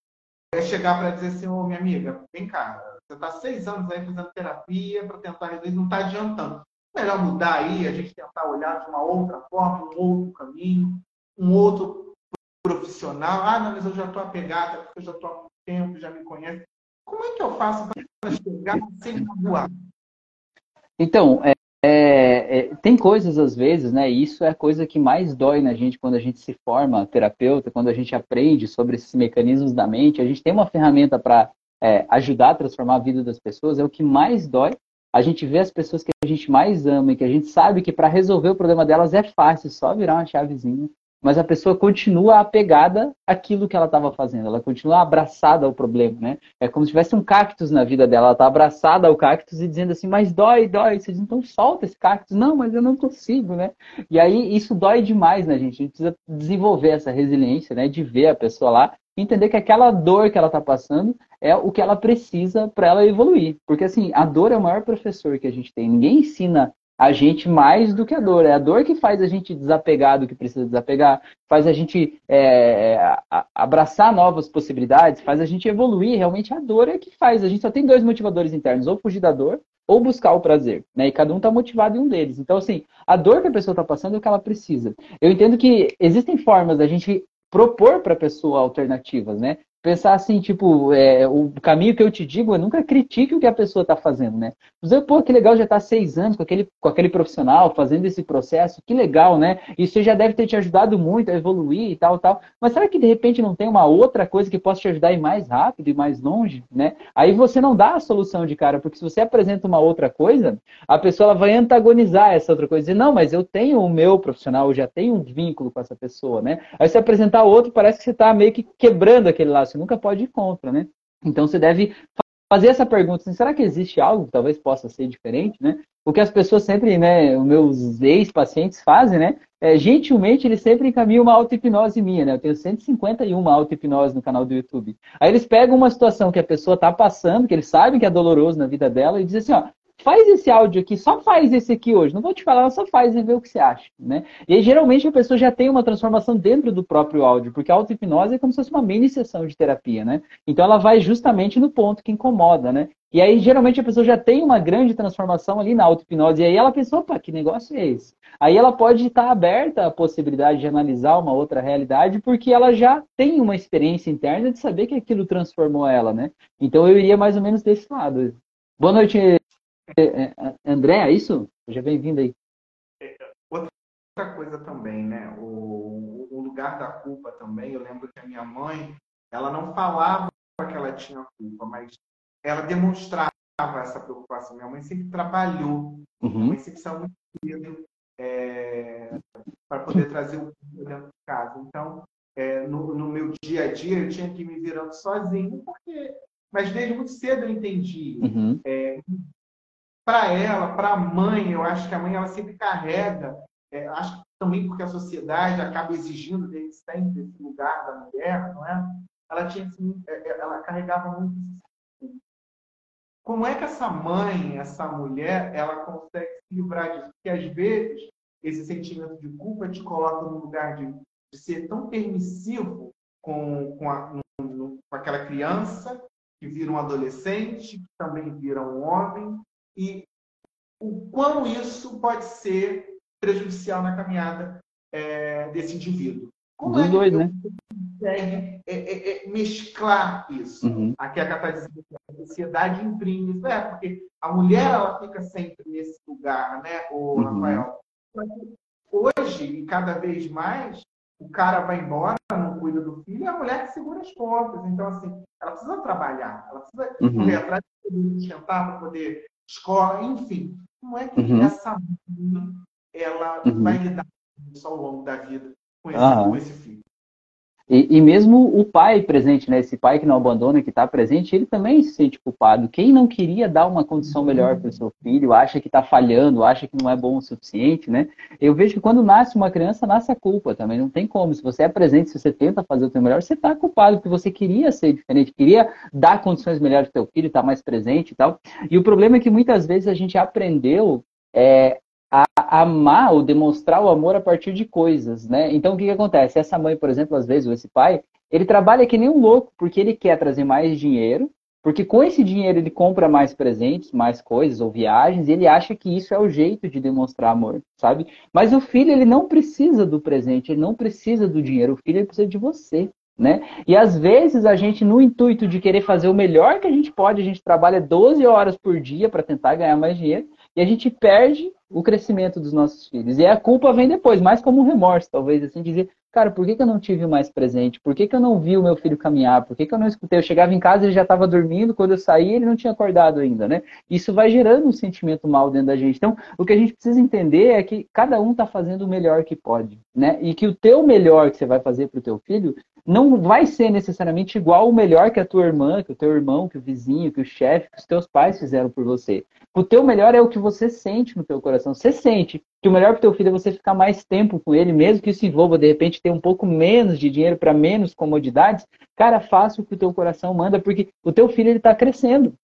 é chegar para dizer assim, ô oh, minha amiga, vem cá, você está seis anos aí fazendo terapia para tentar resolver, não está adiantando. Melhor mudar aí, a gente tentar olhar de uma outra forma, um outro caminho, um outro profissional. Ah, não, mas eu já estou apegada, porque eu já estou há muito tempo, já me conhece. Como é que eu faço para chegar sem magoar? Então, é, é, é, tem coisas às vezes, né? Isso é a coisa que mais dói na gente quando a gente se forma terapeuta, quando a gente aprende sobre esses mecanismos da mente. A gente tem uma ferramenta para é, ajudar a transformar a vida das pessoas, é o que mais dói. A gente vê as pessoas que a gente mais ama e que a gente sabe que para resolver o problema delas é fácil, só virar uma chavezinha mas a pessoa continua apegada àquilo que ela estava fazendo, ela continua abraçada ao problema, né? É como se tivesse um cactus na vida dela, ela está abraçada ao cactus e dizendo assim, mas dói, dói. Você diz, então solta esse cactus. Não, mas eu não consigo, né? E aí isso dói demais na gente. A gente precisa desenvolver essa resiliência, né? De ver a pessoa lá entender que aquela dor que ela está passando é o que ela precisa para ela evoluir. Porque assim, a dor é o maior professor que a gente tem. Ninguém ensina a gente mais do que a dor. É a dor que faz a gente desapegar do que precisa desapegar, faz a gente é, abraçar novas possibilidades, faz a gente evoluir. Realmente a dor é que faz. A gente só tem dois motivadores internos, ou fugir da dor ou buscar o prazer, né? E cada um está motivado em um deles. Então, assim, a dor que a pessoa está passando é o que ela precisa. Eu entendo que existem formas da gente propor para a pessoa alternativas, né? Pensar assim, tipo, é, o caminho que eu te digo é nunca critique o que a pessoa está fazendo, né? Dizer, pô, que legal já está seis anos com aquele, com aquele profissional fazendo esse processo, que legal, né? Isso já deve ter te ajudado muito a evoluir e tal, tal. Mas será que de repente não tem uma outra coisa que possa te ajudar a ir mais rápido e mais longe, né? Aí você não dá a solução de cara, porque se você apresenta uma outra coisa, a pessoa ela vai antagonizar essa outra coisa, dizer, não, mas eu tenho o meu profissional, eu já tenho um vínculo com essa pessoa, né? Aí você apresentar outro, parece que você está meio que quebrando aquele laço você nunca pode ir contra, né? Então você deve fazer essa pergunta, assim, será que existe algo que talvez possa ser diferente, né? O que as pessoas sempre, né, os meus ex-pacientes fazem, né? É, gentilmente, eles sempre encaminham uma auto-hipnose minha, né? Eu tenho 151 auto-hipnose no canal do YouTube. Aí eles pegam uma situação que a pessoa está passando, que eles sabem que é doloroso na vida dela, e dizem assim, ó, faz esse áudio aqui, só faz esse aqui hoje. Não vou te falar, só faz e vê o que você acha, né? E aí, geralmente, a pessoa já tem uma transformação dentro do próprio áudio, porque a auto-hipnose é como se fosse uma mini sessão de terapia, né? Então, ela vai justamente no ponto que incomoda, né? E aí, geralmente, a pessoa já tem uma grande transformação ali na auto-hipnose. E aí ela pensa, opa, que negócio é esse? Aí ela pode estar aberta à possibilidade de analisar uma outra realidade, porque ela já tem uma experiência interna de saber que aquilo transformou ela, né? Então, eu iria mais ou menos desse lado. Boa noite, André, é isso? Seja bem-vindo aí. Outra coisa também, né? O, o, lugar da culpa também. Eu lembro que a minha mãe, ela não falava que ela tinha culpa, mas ela demonstrava essa preocupação. Minha mãe sempre trabalhou, uhum. minha mãe sempre saiu muito cedo é, para poder trazer o culpa dentro de casa. Então, é, no, no, meu dia a dia, eu tinha que ir me virando sozinho, porque mas desde muito cedo eu entendi uhum. é, para ela, para a mãe, eu acho que a mãe ela sempre carrega, é, acho também porque a sociedade acaba exigindo dele sempre esse lugar da mulher, não é? Ela tinha assim, é, é, ela carregava muito como é que essa mãe, essa mulher, ela consegue se livrar disso? Porque às vezes esse sentimento de culpa te coloca no lugar de, de ser tão permissivo com, com, a, com aquela criança que vira um adolescente, que também vira um homem, e o quão isso pode ser prejudicial na caminhada é, desse indivíduo. Como Dos é dois, né? consegue é, é, é, mesclar isso? Uhum. Aqui a Cata diz que a sociedade imprime isso. É, porque a mulher ela fica sempre nesse lugar, né, o uhum. Rafael? Hoje, e cada vez mais, o cara vai embora, não cuida do filho, e a mulher que segura as pontas. Então, assim, ela precisa trabalhar, ela precisa uhum. correr atrás de sustentar, para poder escola, enfim. Como é que uhum. essa mãe ela uhum. vai lidar com isso ao longo da vida com esse, com esse filho? E, e, mesmo o pai presente, né? Esse pai que não abandona, que está presente, ele também se sente culpado. Quem não queria dar uma condição melhor para o seu filho, acha que está falhando, acha que não é bom o suficiente, né? Eu vejo que quando nasce uma criança, nasce a culpa também. Não tem como. Se você é presente, se você tenta fazer o seu melhor, você está culpado, porque você queria ser diferente, queria dar condições melhores para o seu filho, estar tá mais presente e tal. E o problema é que muitas vezes a gente aprendeu é, a amar ou demonstrar o amor a partir de coisas, né? Então o que, que acontece? Essa mãe, por exemplo, às vezes, ou esse pai, ele trabalha que nem um louco, porque ele quer trazer mais dinheiro, porque com esse dinheiro ele compra mais presentes, mais coisas ou viagens, e ele acha que isso é o jeito de demonstrar amor, sabe? Mas o filho, ele não precisa do presente, ele não precisa do dinheiro, o filho precisa de você. Né? E às vezes a gente, no intuito de querer fazer o melhor que a gente pode, a gente trabalha 12 horas por dia para tentar ganhar mais dinheiro e a gente perde o crescimento dos nossos filhos. E a culpa vem depois, mais como um remorso, talvez, assim, dizer, cara, por que, que eu não tive mais presente? Por que, que eu não vi o meu filho caminhar? Por que, que eu não escutei? Eu chegava em casa ele já estava dormindo, quando eu saí ele não tinha acordado ainda, né? Isso vai gerando um sentimento mal dentro da gente. Então, o que a gente precisa entender é que cada um está fazendo o melhor que pode, né? E que o teu melhor que você vai fazer para o teu filho não vai ser necessariamente igual o melhor que a tua irmã, que o teu irmão, que o vizinho, que o chefe, que os teus pais fizeram por você. O teu melhor é o que você sente no teu coração. Você sente que o melhor para o teu filho é você ficar mais tempo com ele, mesmo que isso envolva, de repente, ter um pouco menos de dinheiro para menos comodidades. Cara, faça o que o teu coração manda, porque o teu filho ele está crescendo.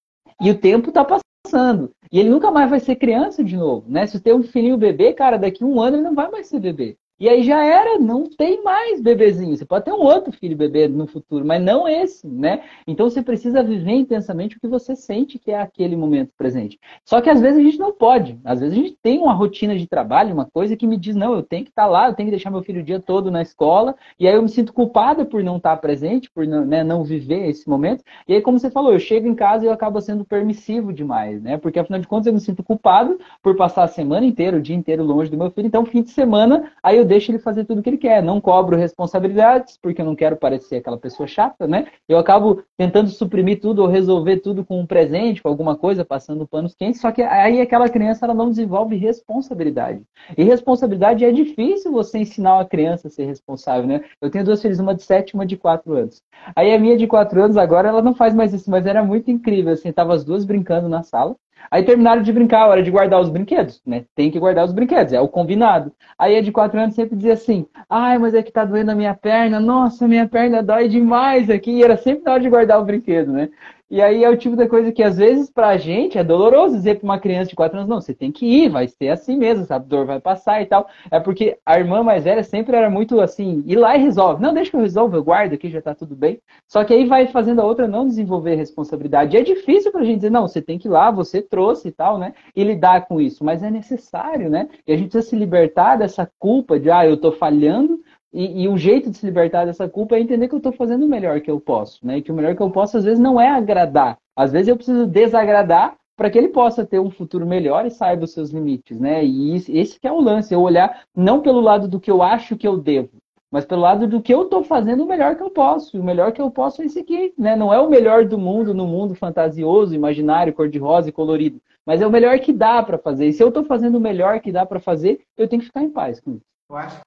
E o tempo está passando. E ele nunca mais vai ser criança de novo, né? Se tem um filhinho bebê, cara, daqui um ano ele não vai mais ser bebê. E aí já era, não tem mais bebezinho. Você pode ter um outro filho bebê no futuro, mas não esse, né? Então você precisa viver intensamente o que você sente que é aquele momento presente. Só que às vezes a gente não pode. Às vezes a gente tem uma rotina de trabalho, uma coisa que me diz, não, eu tenho que estar lá, eu tenho que deixar meu filho o dia todo na escola, e aí eu me sinto culpada por não estar presente, por não, né, não viver esse momento. E aí, como você falou, eu chego em casa e eu acabo sendo permissivo demais, né? Porque afinal de contas eu me sinto culpado por passar a semana inteira, o dia inteiro longe do meu filho. Então, fim de semana, aí eu deixo ele fazer tudo o que ele quer. Não cobro responsabilidades, porque eu não quero parecer aquela pessoa chata, né? Eu acabo tentando suprimir tudo ou resolver tudo com um presente, com alguma coisa, passando panos quentes. Só que aí aquela criança ela não desenvolve responsabilidade. E responsabilidade é difícil você ensinar uma criança a ser responsável, né? Eu tenho duas filhas, uma de sete e uma de quatro anos. Aí a minha de quatro anos agora ela não faz mais isso, mas era muito incrível. Assim, tava as duas brincando na sala. Aí terminaram de brincar, hora de guardar os brinquedos, né? Tem que guardar os brinquedos, é o combinado. Aí a de quatro anos sempre dizia assim: ai, mas é que tá doendo a minha perna, nossa, minha perna dói demais aqui. E era sempre na hora de guardar o brinquedo, né? E aí é o tipo da coisa que às vezes pra gente é doloroso dizer pra uma criança de 4 anos, não, você tem que ir, vai ser assim mesmo, sabe? Dor vai passar e tal. É porque a irmã mais velha sempre era muito assim, ir lá e resolve. Não, deixa que eu resolvo, eu guardo aqui, já tá tudo bem. Só que aí vai fazendo a outra não desenvolver responsabilidade. E é difícil pra gente dizer, não, você tem que ir lá, você trouxe e tal, né? E lidar com isso. Mas é necessário, né? E a gente precisa se libertar dessa culpa de, ah, eu tô falhando, e, e, o jeito de se libertar dessa culpa é entender que eu estou fazendo o melhor que eu posso, né? E que o melhor que eu posso, às vezes, não é agradar. Às vezes eu preciso desagradar para que ele possa ter um futuro melhor e saiba os seus limites, né? E esse que é o lance, eu olhar não pelo lado do que eu acho que eu devo, mas pelo lado do que eu estou fazendo o melhor que eu posso. E o melhor que eu posso é esse aqui, né? Não é o melhor do mundo, no mundo fantasioso, imaginário, cor-de-rosa e colorido, mas é o melhor que dá para fazer. E se eu estou fazendo o melhor que dá para fazer, eu tenho que ficar em paz com isso. Eu acho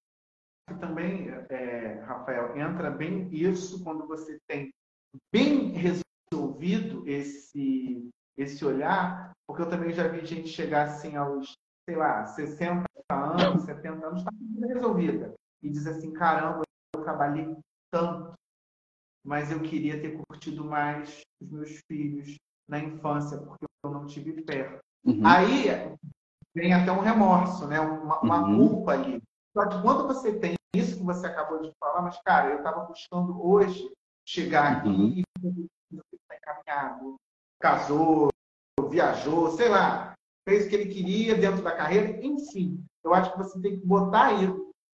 que também, é, Rafael, entra bem isso quando você tem bem resolvido esse, esse olhar, porque eu também já vi gente chegar assim aos, sei lá, 60 anos, 70 anos, está tudo resolvida. E diz assim, caramba, eu trabalhei tanto, mas eu queria ter curtido mais os meus filhos na infância, porque eu não tive perto. Uhum. Aí vem até um remorso, né? uma, uma uhum. culpa ali. Só que quando você tem que você acabou de falar, mas, cara, eu estava buscando hoje chegar aqui uhum. e está encaminhado, casou, viajou, sei lá, fez o que ele queria dentro da carreira, enfim. Eu acho que você tem que botar aí,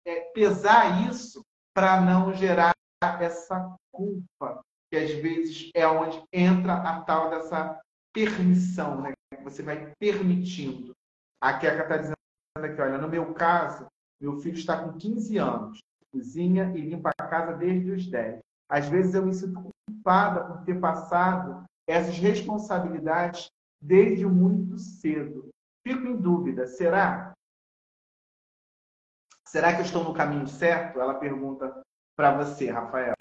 é, pesar isso para não gerar essa culpa, que às vezes é onde entra a tal dessa permissão, né? Você vai permitindo. Aqui a Catarina está dizendo aqui, olha, no meu caso, meu filho está com 15 anos, cozinha e limpa a casa desde os 10. Às vezes eu me sinto culpada por ter passado essas responsabilidades desde muito cedo. Fico em dúvida, será? Será que eu estou no caminho certo? Ela pergunta para você, Rafael.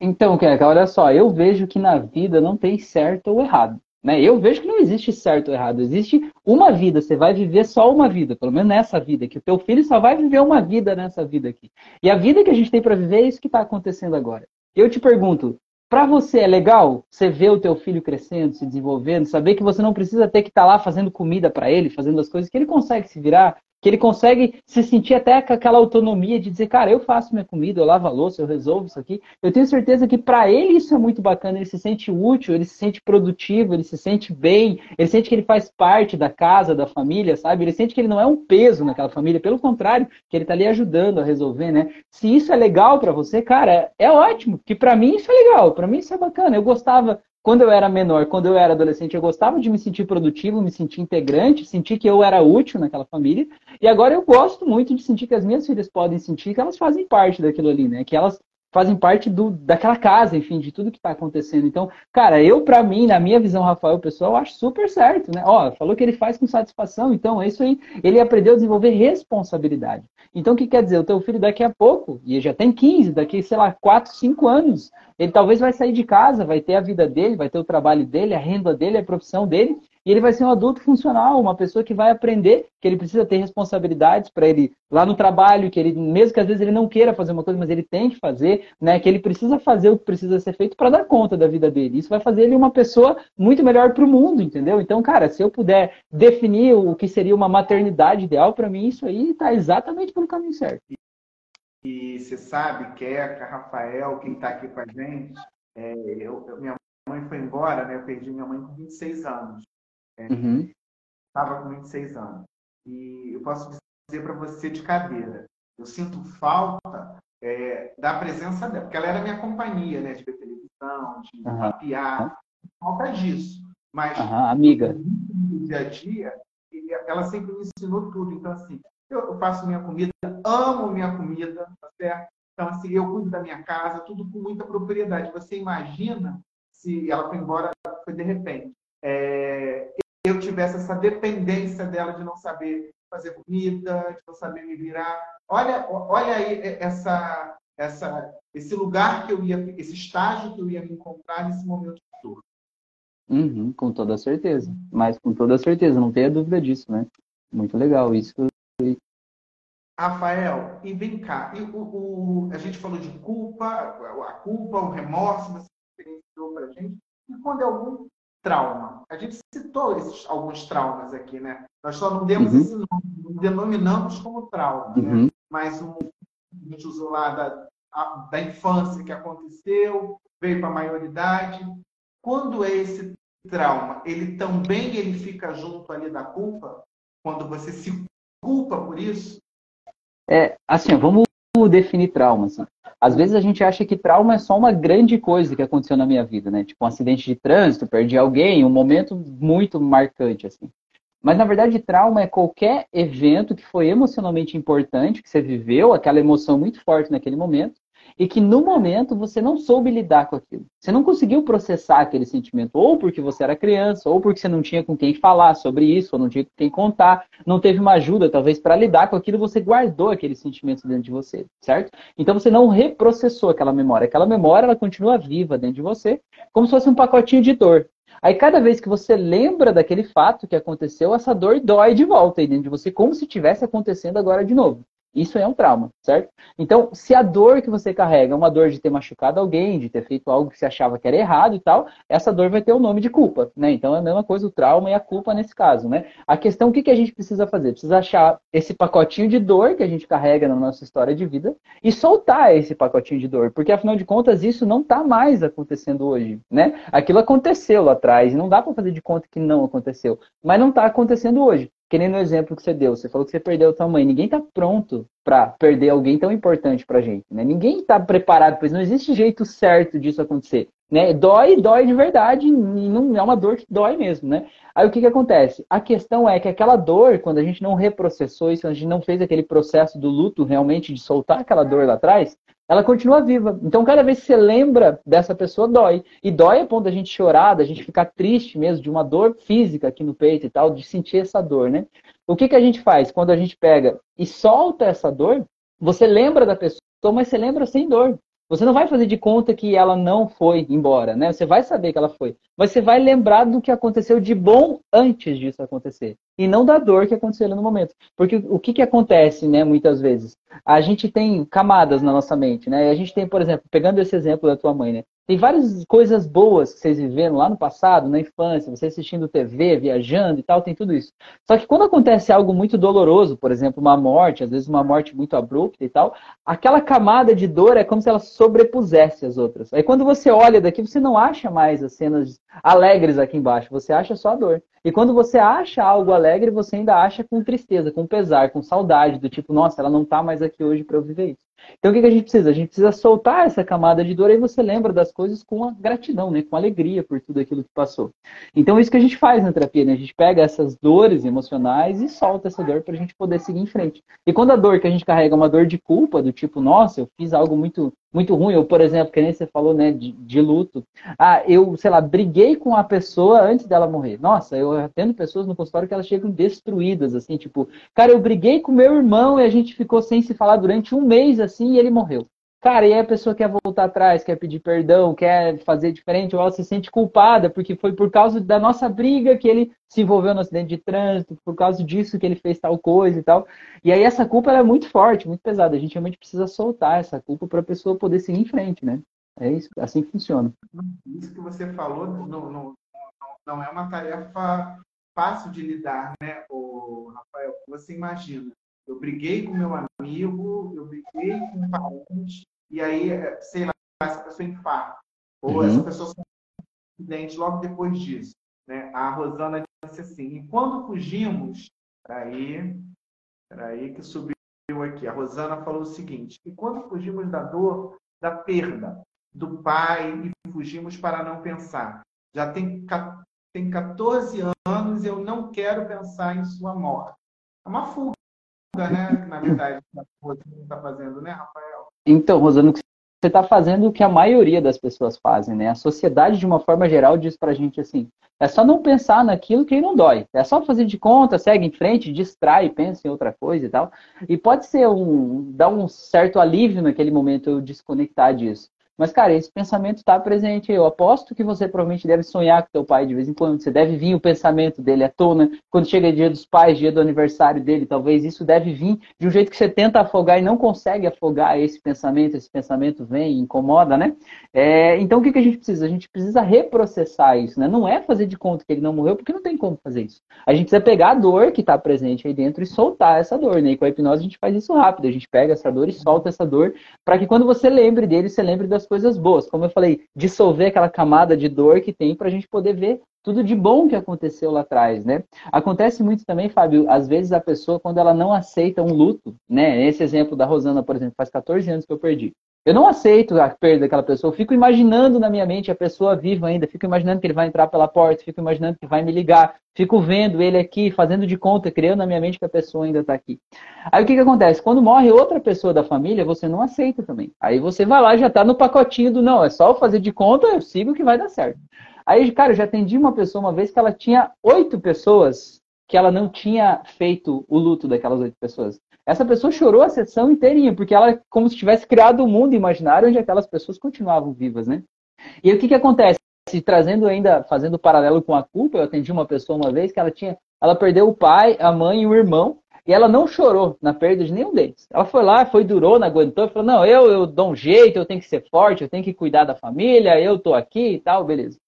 Então, Keca, olha só, eu vejo que na vida não tem certo ou errado. Né? Eu vejo que não existe certo ou errado, existe uma vida, você vai viver só uma vida, pelo menos nessa vida aqui. O teu filho só vai viver uma vida nessa vida aqui. E a vida que a gente tem para viver é isso que está acontecendo agora. Eu te pergunto, para você é legal você ver o teu filho crescendo, se desenvolvendo, saber que você não precisa ter que estar tá lá fazendo comida para ele, fazendo as coisas que ele consegue se virar, que ele consegue se sentir até com aquela autonomia de dizer, cara, eu faço minha comida, eu lavo a louça, eu resolvo isso aqui. Eu tenho certeza que para ele isso é muito bacana, ele se sente útil, ele se sente produtivo, ele se sente bem, ele sente que ele faz parte da casa, da família, sabe? Ele sente que ele não é um peso naquela família, pelo contrário, que ele está ali ajudando a resolver, né? Se isso é legal para você, cara, é ótimo, que para mim isso é legal, para mim isso é bacana. Eu gostava quando eu era menor, quando eu era adolescente, eu gostava de me sentir produtivo, me sentir integrante, sentir que eu era útil naquela família. E agora eu gosto muito de sentir que as minhas filhas podem sentir que elas fazem parte daquilo ali, né? Que elas fazem parte do, daquela casa, enfim, de tudo que está acontecendo. Então, cara, eu, para mim, na minha visão, Rafael, pessoal, acho super certo, né? Ó, falou que ele faz com satisfação, então é isso aí. Ele aprendeu a desenvolver responsabilidade. Então, o que quer dizer? O teu filho daqui a pouco, e já tem 15, daqui, sei lá, 4, 5 anos, ele talvez vai sair de casa, vai ter a vida dele, vai ter o trabalho dele, a renda dele, a profissão dele, e ele vai ser um adulto funcional, uma pessoa que vai aprender que ele precisa ter responsabilidades para ele lá no trabalho, que ele, mesmo que às vezes ele não queira fazer uma coisa, mas ele tem que fazer, né? Que ele precisa fazer o que precisa ser feito para dar conta da vida dele. Isso vai fazer ele uma pessoa muito melhor para o mundo, entendeu? Então, cara, se eu puder definir o que seria uma maternidade ideal para mim, isso aí está exatamente pelo caminho certo. E você sabe, Keca, Rafael, quem está aqui com a gente, é, eu, minha mãe foi embora, né? Eu perdi minha mãe com 26 anos. Estava é, uhum. com 26 anos. E eu posso dizer para você de cadeira, eu sinto falta é, da presença dela, porque ela era minha companhia, né? De ver televisão, de uhum. falta disso. Mas uhum, amiga. no dia a dia, ela sempre me ensinou tudo. Então, assim, eu faço minha comida, amo minha comida, tá certo? Então, assim, eu cuido da minha casa, tudo com muita propriedade. Você imagina se ela foi embora, foi de repente. É, eu tivesse essa dependência dela de não saber fazer comida, de não saber me virar. Olha, olha aí essa, essa, esse lugar que eu ia, esse estágio que eu ia me encontrar nesse momento futuro. Uhum, com toda certeza. Mas com toda certeza, não tenha dúvida disso, né? Muito legal isso. Rafael, e vem cá, e o, o, a gente falou de culpa, a culpa, o remorso, você experienciou para gente, e quando é algum trauma. A gente citou esses, alguns traumas aqui, né? Nós só não demos uhum. esse nome, não denominamos como trauma, né? uhum. né? Mas um, a gente usou lá da, a, da infância que aconteceu, veio para a maioridade. Quando é esse trauma, ele também ele fica junto ali da culpa? Quando você se culpa por isso? É, assim, vamos definir trauma, assim. Às vezes a gente acha que trauma é só uma grande coisa que aconteceu na minha vida, né? Tipo um acidente de trânsito, perdi alguém, um momento muito marcante, assim. Mas na verdade, trauma é qualquer evento que foi emocionalmente importante, que você viveu, aquela emoção muito forte naquele momento, e que no momento você não soube lidar com aquilo. Você não conseguiu processar aquele sentimento, ou porque você era criança, ou porque você não tinha com quem falar sobre isso, ou não tinha com quem contar, não teve uma ajuda, talvez, para lidar com aquilo, você guardou aquele sentimento dentro de você, certo? Então você não reprocessou aquela memória. Aquela memória, ela continua viva dentro de você, como se fosse um pacotinho de dor. Aí cada vez que você lembra daquele fato que aconteceu, essa dor dói de volta aí dentro de você, como se estivesse acontecendo agora de novo. Isso é um trauma, certo? Então, se a dor que você carrega é uma dor de ter machucado alguém, de ter feito algo que você achava que era errado e tal, essa dor vai ter o nome de culpa, né? Então é a mesma coisa o trauma e a culpa nesse caso, né? A questão, o que, a gente precisa fazer? Precisa achar esse pacotinho de dor que a gente carrega na nossa história de vida e soltar esse pacotinho de dor, porque afinal de contas isso não está mais acontecendo hoje, né? Aquilo aconteceu lá atrás não dá para fazer de conta que não aconteceu, mas não está acontecendo hoje. Que nem no exemplo que você deu, você falou que você perdeu a tua mãe. Ninguém está pronto para perder alguém tão importante para gente, né? Ninguém está preparado, pois não existe jeito certo disso acontecer, né? Dói, dói de verdade, e não é uma dor que dói mesmo, né? Aí o que que acontece? A questão é que aquela dor, quando a gente não reprocessou isso, a gente não fez aquele processo do luto realmente de soltar aquela dor lá atrás, ela continua viva. Então, cada vez que você lembra dessa pessoa, dói. E dói a ponto da gente chorar, da gente ficar triste mesmo, de uma dor física aqui no peito e tal, de sentir essa dor, né? O que, que a gente faz? Quando a gente pega e solta essa dor, você lembra da pessoa, mas você lembra sem dor. Você não vai fazer de conta que ela não foi embora, né? Você vai saber que ela foi. Mas você vai lembrar do que aconteceu de bom antes disso acontecer. E não da dor que aconteceu no momento. Porque o que, que acontece, né, muitas vezes? A gente tem camadas na nossa mente, né? A gente tem, por exemplo, pegando esse exemplo da tua mãe, né? Tem várias coisas boas que vocês viveram lá no passado, na infância, você assistindo TV, viajando e tal, tem tudo isso. Só que quando acontece algo muito doloroso, por exemplo, uma morte, às vezes uma morte muito abrupta e tal, aquela camada de dor é como se ela sobrepusesse as outras. Aí quando você olha daqui, você não acha mais as cenas alegres aqui embaixo, você acha só a dor. E quando você acha algo alegre, você ainda acha com tristeza, com pesar, com saudade, do tipo, nossa, ela não está mais aqui hoje para eu viver isso. Então o que, que a gente precisa? A gente precisa soltar essa camada de dor e você lembra das coisas com a gratidão, né? com alegria por tudo aquilo que passou. Então é isso que a gente faz na terapia, né? A gente pega essas dores emocionais e solta essa dor para a gente poder seguir em frente. E quando a dor que a gente carrega é uma dor de culpa, do tipo, nossa, eu fiz algo muito muito ruim, ou por exemplo, que nem você falou, né, de, de, luto. Ah, eu, sei lá, briguei com a pessoa antes dela morrer. Nossa, eu atendo pessoas no consultório que elas chegam destruídas, assim, tipo, cara, eu briguei com meu irmão e a gente ficou sem se falar durante um mês, assim, e ele morreu. Cara, e aí a pessoa quer voltar atrás, quer pedir perdão, quer fazer diferente, ou ela se sente culpada, porque foi por causa da nossa briga que ele se envolveu no acidente de trânsito, por causa disso que ele fez tal coisa e tal. E aí essa culpa é muito forte, muito pesada. A gente realmente precisa soltar essa culpa para a pessoa poder seguir em frente, né? É isso, assim que funciona. Isso que você falou não, não, não é uma tarefa fácil de lidar, né, o Rafael? Você imagina eu briguei com meu amigo, eu briguei com um parente, e aí, é, sei lá, essa pessoa infarta. Ou uhum. essa pessoa sofre um acidente logo depois disso. Né? A Rosana disse assim, e quando fugimos, peraí, peraí que subiu aqui, a Rosana falou o seguinte, e quando fugimos da dor, da perda do pai e fugimos para não pensar. Já tem, tem 14 anos eu não quero pensar em sua morte. É uma fuga, né? Na verdade, que a está fazendo, né, Rafael? Então, Rosana, você está fazendo o que a maioria das pessoas fazem, né? A sociedade, de uma forma geral, diz para a gente assim: é só não pensar naquilo que não dói. É só fazer de conta, segue em frente, distrai, pensa em outra coisa e tal. E pode ser um. dar um certo alívio naquele momento eu desconectar disso. Mas, cara, esse pensamento está presente. Eu aposto que você provavelmente deve sonhar com teu pai de vez em quando. Você deve vir o pensamento dele à tona. Quando chega dia dos pais, dia do aniversário dele, talvez isso deve vir de um jeito que você tenta afogar e não consegue afogar esse pensamento. Esse pensamento vem incomoda, né? É, então, o que, que a gente precisa? A gente precisa reprocessar isso, né? Não é fazer de conta que ele não morreu, porque não tem como fazer isso. A gente precisa pegar a dor que está presente aí dentro e soltar essa dor, né? E com a hipnose a gente faz isso rápido. A gente pega essa dor e solta essa dor para que quando você lembre dele, você lembre das coisas boas. Como eu falei, dissolver aquela camada de dor que tem para a gente poder ver tudo de bom que aconteceu lá atrás, né? Acontece muito também, Fábio, às vezes a pessoa, quando ela não aceita um luto, né? Esse exemplo da Rosana, por exemplo, faz 14 anos que eu perdi. Eu não aceito a perda daquela pessoa, eu fico imaginando na minha mente a pessoa viva ainda, fico imaginando que ele vai entrar pela porta, fico imaginando que vai me ligar, fico vendo ele aqui, fazendo de conta, criando na minha mente que a pessoa ainda está aqui. Aí o que, que acontece? Quando morre outra pessoa da família, você não aceita também. Aí você vai lá e já está no pacotinho do não, é só fazer de conta, eu sigo que vai dar certo. Aí, cara, eu já atendi uma pessoa uma vez que ela tinha oito pessoas que ela não tinha feito o luto daquelas oito pessoas. Essa pessoa chorou a sessão inteirinha, porque ela como se tivesse criado um mundo imaginário onde aquelas pessoas continuavam vivas, né? E o que, que acontece? Trazendo ainda, fazendo paralelo com a culpa, eu atendi uma pessoa uma vez que ela tinha, ela perdeu o pai, a mãe e o irmão, e ela não chorou na perda de nenhum deles. Ela foi lá, foi durou, não aguentou, falou: não, eu, eu dou um jeito, eu tenho que ser forte, eu tenho que cuidar da família, eu tô aqui e tal, beleza.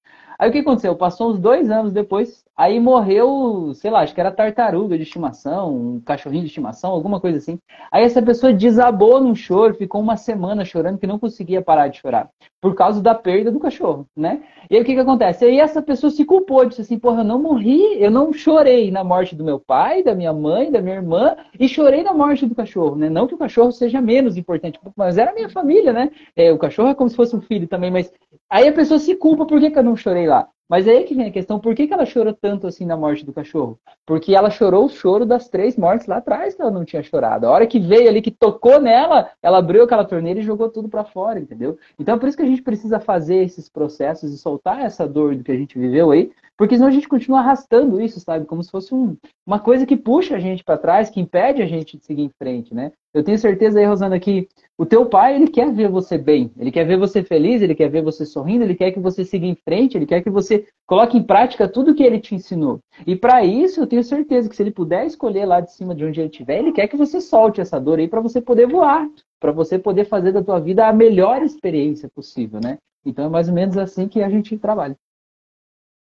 Aí o que aconteceu? Passou uns dois anos depois, aí morreu, sei lá, acho que era tartaruga de estimação, um cachorrinho de estimação, alguma coisa assim. Aí essa pessoa desabou num choro, ficou uma semana chorando que não conseguia parar de chorar, por causa da perda do cachorro, né? E aí o que, que acontece? Aí essa pessoa se culpou, disse assim, porra, eu não morri, eu não chorei na morte do meu pai, da minha mãe, da minha irmã, e chorei na morte do cachorro, né? Não que o cachorro seja menos importante, mas era minha família, né? É, o cachorro é como se fosse um filho também, mas Aí a pessoa se culpa, por que, que eu não chorei lá? Mas aí que vem a questão, por que, que ela chorou tanto assim na morte do cachorro? Porque ela chorou o choro das três mortes lá atrás que ela não tinha chorado. A hora que veio ali, que tocou nela, ela abriu aquela torneira e jogou tudo para fora, entendeu? Então é por isso que a gente precisa fazer esses processos e soltar essa dor do que a gente viveu aí, porque senão a gente continua arrastando isso, sabe? Como se fosse um, uma coisa que puxa a gente para trás, que impede a gente de seguir em frente, né? Eu tenho certeza aí, Rosana, que o teu pai, ele quer ver você bem, ele quer ver você feliz, ele quer ver você sorrindo, ele quer que você siga em frente, ele quer que você coloque em prática tudo que ele te ensinou. E para isso, eu tenho certeza que se ele puder escolher lá de cima de onde ele estiver, ele quer que você solte essa dor aí para você poder voar, para você poder fazer da tua vida a melhor experiência possível, né? Então é mais ou menos assim que a gente trabalha.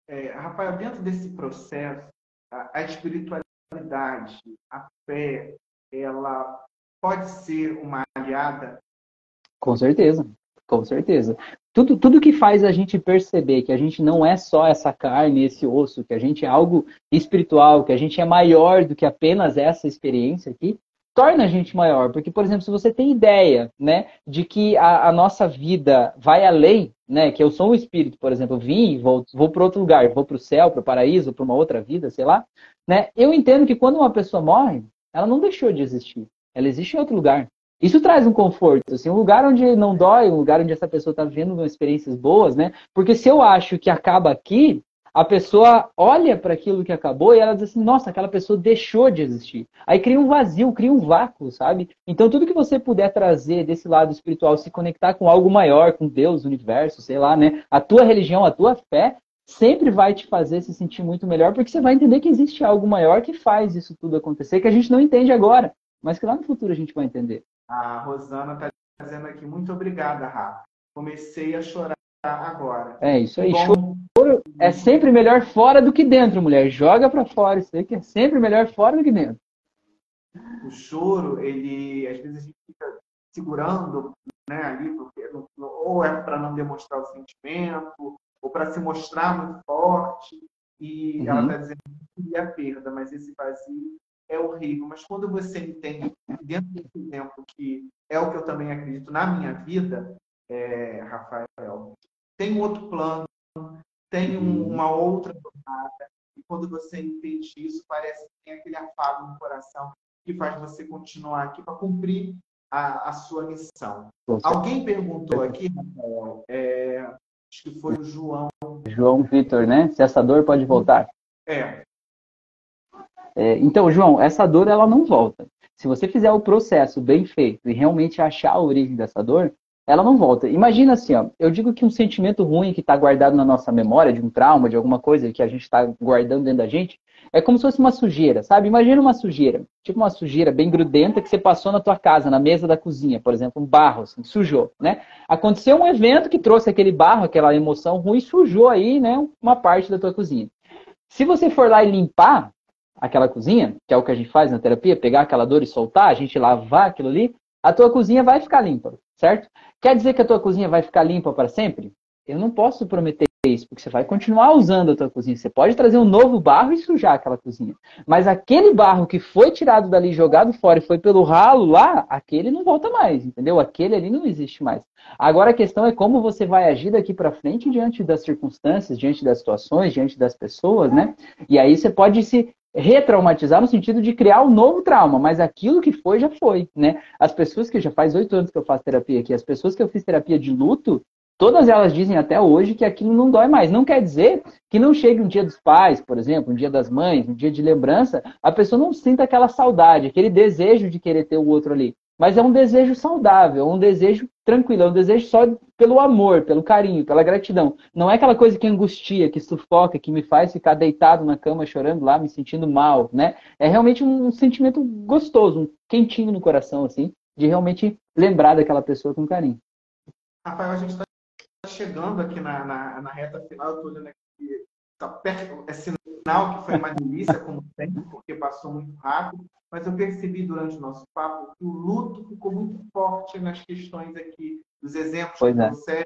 É, Rafael, dentro desse processo, a, a espiritualidade, a fé, ela pode ser uma aliada? Com certeza, com certeza. Tudo, tudo que faz a gente perceber que a gente não é só essa carne, esse osso, que a gente é algo espiritual, que a gente é maior do que apenas essa experiência aqui, torna a gente maior. Porque, por exemplo, se você tem ideia né, de que a, a nossa vida vai além, né, que eu sou um espírito, por exemplo, vim, vou, vou para outro lugar, vou para o céu, para o paraíso, para uma outra vida, sei lá, né, eu entendo que quando uma pessoa morre, ela não deixou de existir. Ela existe em outro lugar. Isso traz um conforto, assim, um lugar onde não dói, um lugar onde essa pessoa está vivendo experiências boas, né? Porque se eu acho que acaba aqui, a pessoa olha para aquilo que acabou e ela diz assim: nossa, aquela pessoa deixou de existir. Aí cria um vazio, cria um vácuo, sabe? Então, tudo que você puder trazer desse lado espiritual, se conectar com algo maior, com Deus, universo, sei lá, né? A tua religião, a tua fé, sempre vai te fazer se sentir muito melhor, porque você vai entender que existe algo maior que faz isso tudo acontecer, que a gente não entende agora, mas que lá no futuro a gente vai entender. A Rosana está dizendo aqui: muito obrigada, Rafa. Comecei a chorar agora. É isso aí. Bom, choro é sempre melhor fora do que dentro, mulher. Joga para fora. Isso aí que é sempre melhor fora do que dentro. O choro, ele às vezes a gente fica segurando, né, ali, porque ou é para não demonstrar o sentimento, ou para se mostrar muito forte. E uhum. ela está dizendo que é perda, mas esse vazio é horrível. Mas quando você entende, dentro desse exemplo, que é o que eu também acredito na minha vida, é, Rafael, tem outro plano, tem um, uma outra jornada. E quando você entende isso, parece que tem aquele afago no coração que faz você continuar aqui para cumprir a, a, sua missão. Alguém perguntou aqui, Rafael, é, acho que foi o João. João Vitor, né? Se essa dor pode voltar. É. é. Então, João, essa dor ela não volta. Se você fizer o processo bem feito e realmente achar a origem dessa dor, ela não volta. Imagina assim, ó, eu digo que um sentimento ruim que está guardado na nossa memória, de um trauma, de alguma coisa que a gente está guardando dentro da gente, é como se fosse uma sujeira, sabe? Imagina uma sujeira, tipo uma sujeira bem grudenta que você passou na tua casa, na mesa da cozinha, por exemplo, um barro, assim, sujou, né? Aconteceu um evento que trouxe aquele barro, aquela emoção ruim, sujou aí, né, uma parte da tua cozinha. Se você for lá e limpar aquela cozinha, que é o que a gente faz na terapia, pegar aquela dor e soltar, a gente lavar aquilo ali, a tua cozinha vai ficar limpa, certo? Quer dizer que a tua cozinha vai ficar limpa para sempre? Eu não posso prometer isso, porque você vai continuar usando a tua cozinha. Você pode trazer um novo barro e sujar aquela cozinha. Mas aquele barro que foi tirado dali, jogado fora e foi pelo ralo lá, aquele não volta mais, entendeu? Aquele ali não existe mais. Agora a questão é como você vai agir daqui para frente diante das circunstâncias, diante das situações, diante das pessoas, né? E aí você pode se retraumatizar no sentido de criar um novo trauma, mas aquilo que foi já foi, né? As pessoas que já faz oito anos que eu faço terapia aqui, as pessoas que eu fiz terapia de luto, todas elas dizem até hoje que aquilo não dói mais. Não quer dizer que não chegue um dia dos pais, por exemplo, um dia das mães, um dia de lembrança, a pessoa não sinta aquela saudade, aquele desejo de querer ter o outro ali. Mas é um desejo saudável, um desejo tranquilo, é um desejo só pelo amor, pelo carinho, pela gratidão. Não é aquela coisa que angustia, que sufoca, que me faz ficar deitado na cama chorando lá, me sentindo mal, né? É realmente um sentimento gostoso, um quentinho no coração, assim, de realmente lembrar daquela pessoa com carinho. Rafael, a gente está chegando aqui na, na, na, reta final, eu estou olhando aqui, tá perto, é sinal que foi uma delícia, como sempre, porque passou muito rápido mas eu percebi durante o nosso papo que o luto ficou muito forte nas questões aqui, dos exemplos pois que é. você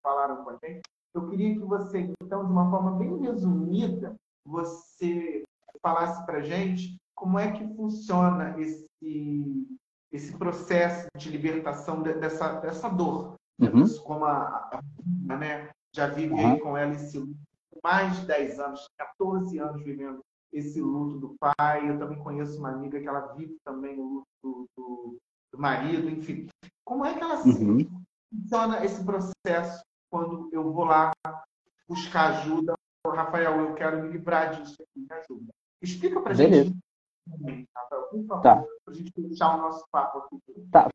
falaram com a gente. Eu queria que você, então, de uma forma bem resumida, você falasse para a gente como é que funciona esse, esse processo de libertação dessa, dessa dor. Uhum. Como a, a né, já vive uhum. com ela esse mais de 10 anos, 14 anos vivendo esse luto do pai. Eu também conheço uma amiga que ela vive também o luto do, do, do marido, enfim. Como é que ela uhum. funciona esse processo quando eu vou lá buscar ajuda? Rafael, eu quero me livrar disso aqui, me ajuda. Explica pra Beleza. gente, tá. pra gente fechar o nosso papo aqui. Tá.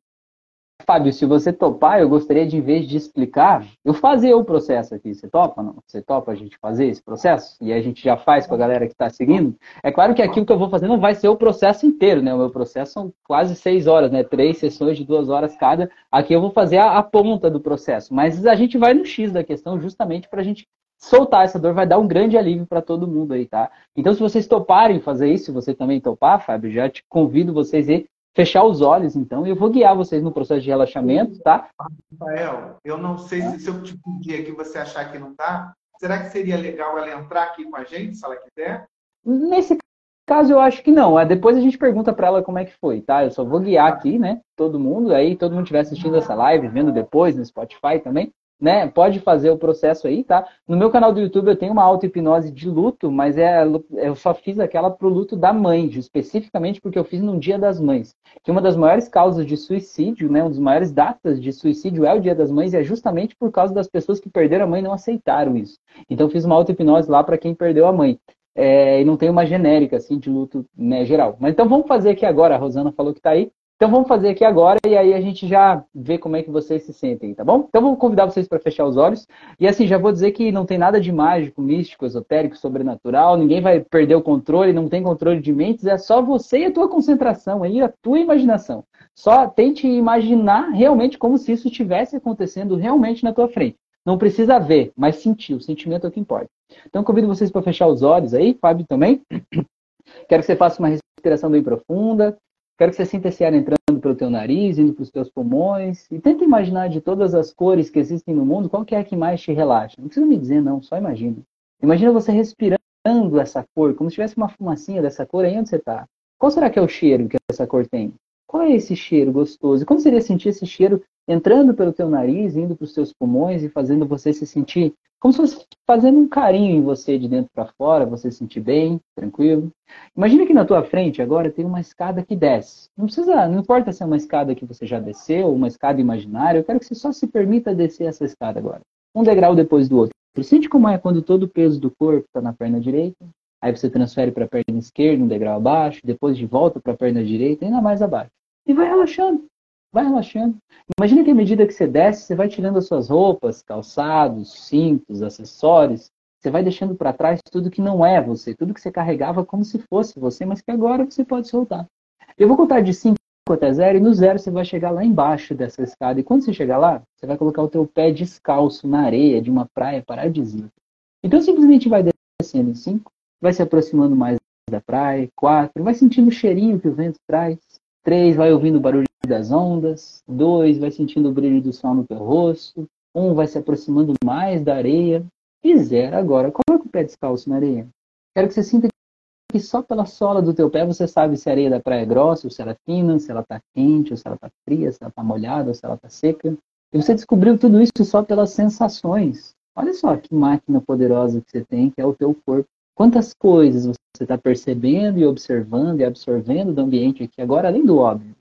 Fábio, se você topar, eu gostaria de, em vez de explicar, eu fazer o processo aqui. Você topa, não? Você topa a gente fazer esse processo? E a gente já faz com a galera que está seguindo? É claro que aquilo que eu vou fazer não vai ser o processo inteiro, né? O meu processo são quase seis horas, né? Três sessões de duas horas cada. Aqui eu vou fazer a, a ponta do processo. Mas a gente vai no X da questão justamente para a gente soltar essa dor vai dar um grande alívio para todo mundo aí, tá? Então, se vocês toparem fazer isso, se você também topar, Fábio, já te convido vocês a fechar os olhos, então, e eu vou guiar vocês no processo de relaxamento, tá? Rafael, eu não sei se, se eu te pedir aqui você achar que não dá, será que seria legal ela entrar aqui com a gente, se ela quiser? Nesse caso, eu acho que não. É, depois a gente pergunta para ela como é que foi, tá? Eu só vou guiar aqui, né? Todo mundo, aí todo mundo estiver assistindo essa live, vendo depois no Spotify também né? Pode fazer o processo aí, tá? No meu canal do YouTube eu tenho uma auto-hipnose de luto, mas é, eu só fiz aquela pro luto da mãe, especificamente porque eu fiz no Dia das Mães. Que uma das maiores causas de suicídio, né? Uma das maiores datas de suicídio é o Dia das Mães e é justamente por causa das pessoas que perderam a mãe não aceitaram isso. Então eu fiz uma auto-hipnose lá para quem perdeu a mãe. É, e não tem uma genérica assim de luto né, geral. Mas então vamos fazer aqui agora. A Rosana falou que está aí. Então vamos fazer aqui agora e aí a gente já vê como é que vocês se sentem, tá bom? Então vou convidar vocês para fechar os olhos. E assim, já vou dizer que não tem nada de mágico, místico, esotérico, sobrenatural, ninguém vai perder o controle, não tem controle de mentes, é só você e a tua concentração aí, a tua imaginação. Só tente imaginar realmente como se isso estivesse acontecendo realmente na tua frente. Não precisa ver, mas sentir, o sentimento é o que importa. Então convido vocês para fechar os olhos aí, Fábio também. Quero que você faça uma respiração bem profunda. Quero que você sinta esse ar entrando pelo teu nariz, indo para os teus pulmões. E tenta imaginar de todas as cores que existem no mundo, qual que é a que mais te relaxa. Não precisa me dizer, não, só imagina. Imagina você respirando essa cor, como se tivesse uma fumacinha dessa cor aí onde você está. Qual será que é o cheiro que essa cor tem? Qual é esse cheiro gostoso? Como seria sentir esse cheiro entrando pelo teu nariz, indo para os teus pulmões e fazendo você se sentir como se fosse fazendo um carinho em você de dentro para fora, você se sentir bem, tranquilo. Imagina que na tua frente agora tem uma escada que desce. Não precisa, não importa se é uma escada que você já desceu, uma escada imaginária, eu quero que você só se permita descer essa escada agora. Um degrau depois do outro. Sente como é quando todo o peso do corpo está na perna direita, aí você transfere para a perna esquerda, um degrau abaixo, depois de volta para a perna direita, ainda mais abaixo. E vai relaxando, vai relaxando. Imagina que à medida que você desce, você vai tirando as suas roupas, calçados, cintos, acessórios, você vai deixando para trás tudo que não é você, tudo que você carregava como se fosse você, mas que agora você pode soltar. Eu vou contar de 5 até 0 e no zero você vai chegar lá embaixo dessa escada. E quando você chegar lá, você vai colocar o teu pé descalço na areia de uma praia paradisíaca. Então simplesmente vai descendo em 5, vai se aproximando mais da praia, 4, vai sentindo o cheirinho que o vento traz, Três, vai ouvindo o barulho das ondas. Dois, vai sentindo o brilho do sol no teu rosto. Um, vai se aproximando mais da areia. E zero, agora, coloca o pé descalço na areia. Quero que você sinta que só pela sola do teu pé você sabe se a areia da praia é grossa, ou se ela é fina, se ela está quente, ou se ela está fria, se ela está molhada, ou se ela está seca. E você descobriu tudo isso só pelas sensações. Olha só que máquina poderosa que você tem, que é o teu corpo. Quantas coisas você está percebendo e observando e absorvendo do ambiente aqui agora, além do óbvio.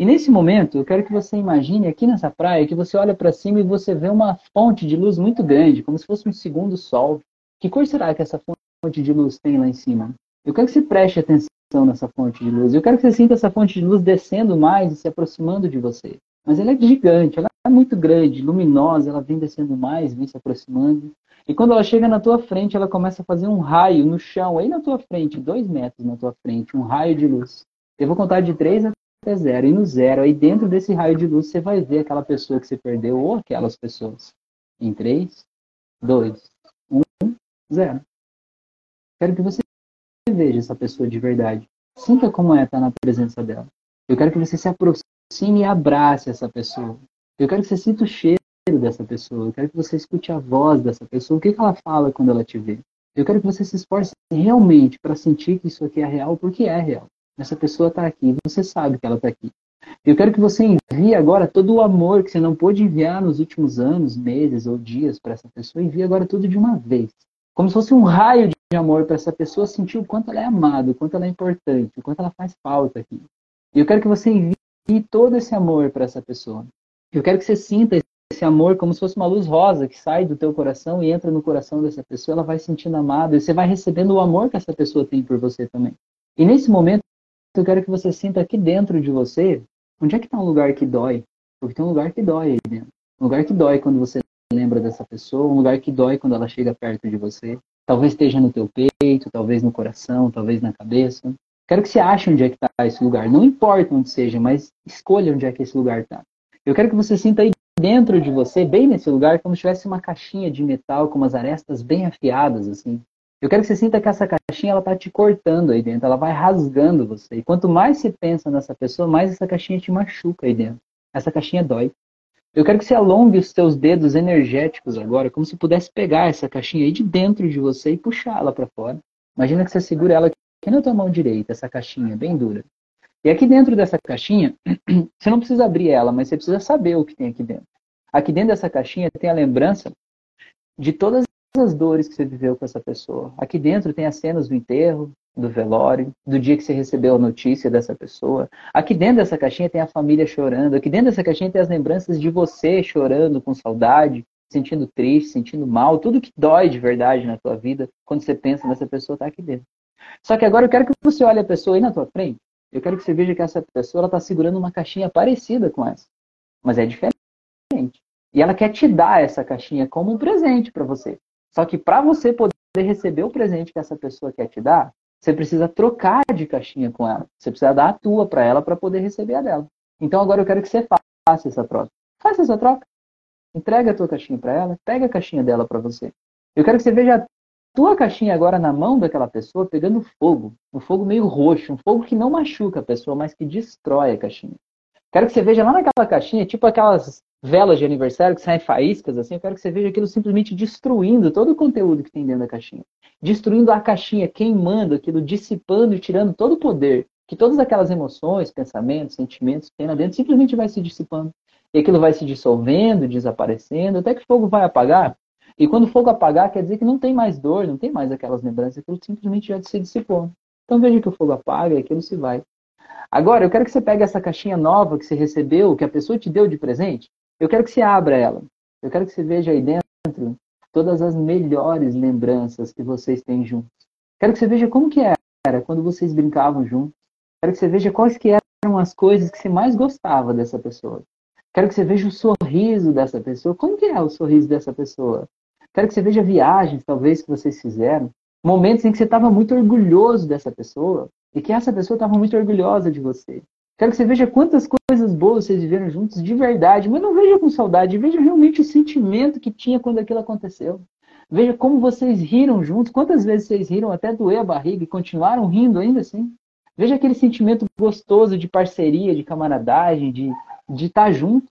E nesse momento, eu quero que você imagine aqui nessa praia que você olha para cima e você vê uma fonte de luz muito grande, como se fosse um segundo sol. Que cor será que essa fonte de luz tem lá em cima? Eu quero que você preste atenção nessa fonte de luz. Eu quero que você sinta essa fonte de luz descendo mais e se aproximando de você. Mas ela é gigante, ela é muito grande, luminosa, ela vem descendo mais, vem se aproximando. E quando ela chega na tua frente, ela começa a fazer um raio no chão, aí na tua frente, dois metros na tua frente, um raio de luz. Eu vou contar de três até zero. E no zero, aí dentro desse raio de luz, você vai ver aquela pessoa que você perdeu ou aquelas pessoas. Em três, dois, um, zero. Quero que você veja essa pessoa de verdade. Sinta como é estar na presença dela. Eu quero que você se aproxime e abrace essa pessoa. Eu quero que você sinta o cheiro dessa pessoa, eu quero que você escute a voz dessa pessoa, o que, que ela fala quando ela te vê. Eu quero que você se esforce realmente para sentir que isso aqui é real, porque é real. Essa pessoa está aqui, você sabe que ela está aqui. Eu quero que você envie agora todo o amor que você não pôde enviar nos últimos anos, meses ou dias para essa pessoa, envie agora tudo de uma vez. Como se fosse um raio de amor para essa pessoa sentir o quanto ela é amada, o quanto ela é importante, o quanto ela faz falta aqui. Eu quero que você envie todo esse amor para essa pessoa. Eu quero que você sinta esse amor como se fosse uma luz rosa que sai do teu coração e entra no coração dessa pessoa, ela vai se sentindo amada e você vai recebendo o amor que essa pessoa tem por você também. E nesse momento, eu quero que você sinta aqui dentro de você, onde é que está um lugar que dói? Porque tem um lugar que dói aí dentro. Um lugar que dói quando você lembra dessa pessoa, um lugar que dói quando ela chega perto de você. Talvez esteja no teu peito, talvez no coração, talvez na cabeça. Quero que você ache onde é que está esse lugar. Não importa onde seja, mas escolha onde é que esse lugar está. Eu quero que você sinta aí dentro de você, bem nesse lugar, como se tivesse uma caixinha de metal com umas arestas bem afiadas, assim. Eu quero que você sinta que essa caixinha ela tá te cortando aí dentro, ela vai rasgando você. E quanto mais você pensa nessa pessoa, mais essa caixinha te machuca aí dentro. Essa caixinha dói. Eu quero que você alongue os seus dedos energéticos agora, como se pudesse pegar essa caixinha aí de dentro de você e puxá-la para fora. Imagina que você segura ela aqui na tua mão direita, essa caixinha bem dura. E aqui dentro dessa caixinha, você não precisa abrir ela, mas você precisa saber o que tem aqui dentro. Aqui dentro dessa caixinha tem a lembrança de todas as dores que você viveu com essa pessoa. Aqui dentro tem as cenas do enterro, do velório, do dia que você recebeu a notícia dessa pessoa. Aqui dentro dessa caixinha tem a família chorando. Aqui dentro dessa caixinha tem as lembranças de você chorando com saudade, sentindo triste, sentindo mal, tudo que dói de verdade na tua vida quando você pensa nessa pessoa está aqui dentro. Só que agora eu quero que você olhe a pessoa aí na tua frente. Eu quero que você veja que essa pessoa está segurando uma caixinha parecida com essa, mas é diferente. E ela quer te dar essa caixinha como um presente para você. Só que para você poder receber o presente que essa pessoa quer te dar, você precisa trocar de caixinha com ela. Você precisa dar a tua para ela para poder receber a dela. Então agora eu quero que você faça essa troca. Faça essa troca. Entrega a tua caixinha para ela, pega a caixinha dela para você. Eu quero que você veja a tua caixinha agora na mão daquela pessoa pegando fogo, um fogo meio roxo, um fogo que não machuca a pessoa, mas que destrói a caixinha. Quero que você veja lá naquela caixinha, tipo aquelas velas de aniversário que saem faíscas, assim, eu quero que você veja aquilo simplesmente destruindo todo o conteúdo que tem dentro da caixinha. Destruindo a caixinha, queimando aquilo, dissipando e tirando todo o poder que todas aquelas emoções, pensamentos, sentimentos que tem lá dentro simplesmente vai se dissipando. E aquilo vai se dissolvendo, desaparecendo, até que o fogo vai apagar. E quando o fogo apagar, quer dizer que não tem mais dor, não tem mais aquelas lembranças, aquilo simplesmente já se dissipou. Então veja que o fogo apaga e aquilo se vai. Agora, eu quero que você pegue essa caixinha nova que você recebeu, que a pessoa te deu de presente, eu quero que você abra ela. Eu quero que você veja aí dentro todas as melhores lembranças que vocês têm juntos. Quero que você veja como que era quando vocês brincavam juntos. Quero que você veja quais que eram as coisas que você mais gostava dessa pessoa. Quero que você veja o sorriso dessa pessoa. Como que é o sorriso dessa pessoa? Quero que você veja viagens, talvez, que vocês fizeram. Momentos em que você estava muito orgulhoso dessa pessoa e que essa pessoa estava muito orgulhosa de você. Quero que você veja quantas coisas boas vocês viveram juntos de verdade, mas não veja com saudade, veja realmente o sentimento que tinha quando aquilo aconteceu. Veja como vocês riram juntos, quantas vezes vocês riram até doer a barriga e continuaram rindo ainda assim. Veja aquele sentimento gostoso de parceria, de camaradagem, de, de estar junto.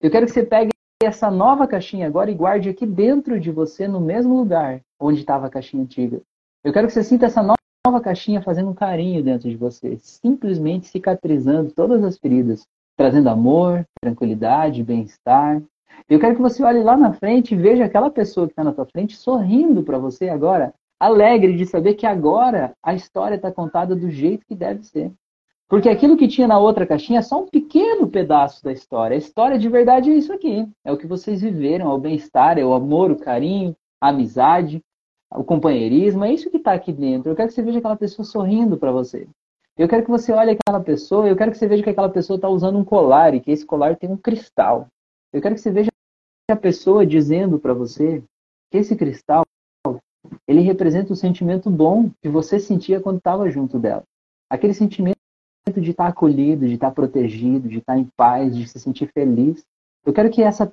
Eu quero que você pegue essa nova caixinha agora e guarde aqui dentro de você, no mesmo lugar onde estava a caixinha antiga. Eu quero que você sinta essa nova nova caixinha fazendo um carinho dentro de você, simplesmente cicatrizando todas as feridas, trazendo amor, tranquilidade, bem-estar. Eu quero que você olhe lá na frente e veja aquela pessoa que está na tua frente sorrindo para você agora, alegre de saber que agora a história está contada do jeito que deve ser. Porque aquilo que tinha na outra caixinha é só um pequeno pedaço da história. A história de verdade é isso aqui. É o que vocês viveram, é o bem-estar, é o amor, o carinho, a amizade, o companheirismo, é isso que está aqui dentro. Eu quero que você veja aquela pessoa sorrindo para você. Eu quero que você olhe aquela pessoa, eu quero que você veja que aquela pessoa está usando um colar e que esse colar tem um cristal. Eu quero que você veja a pessoa dizendo para você que esse cristal ele representa o sentimento bom que você sentia quando estava junto dela. Aquele sentimento de estar tá acolhido, de estar tá protegido, de estar tá em paz, de se sentir feliz. Eu quero que essa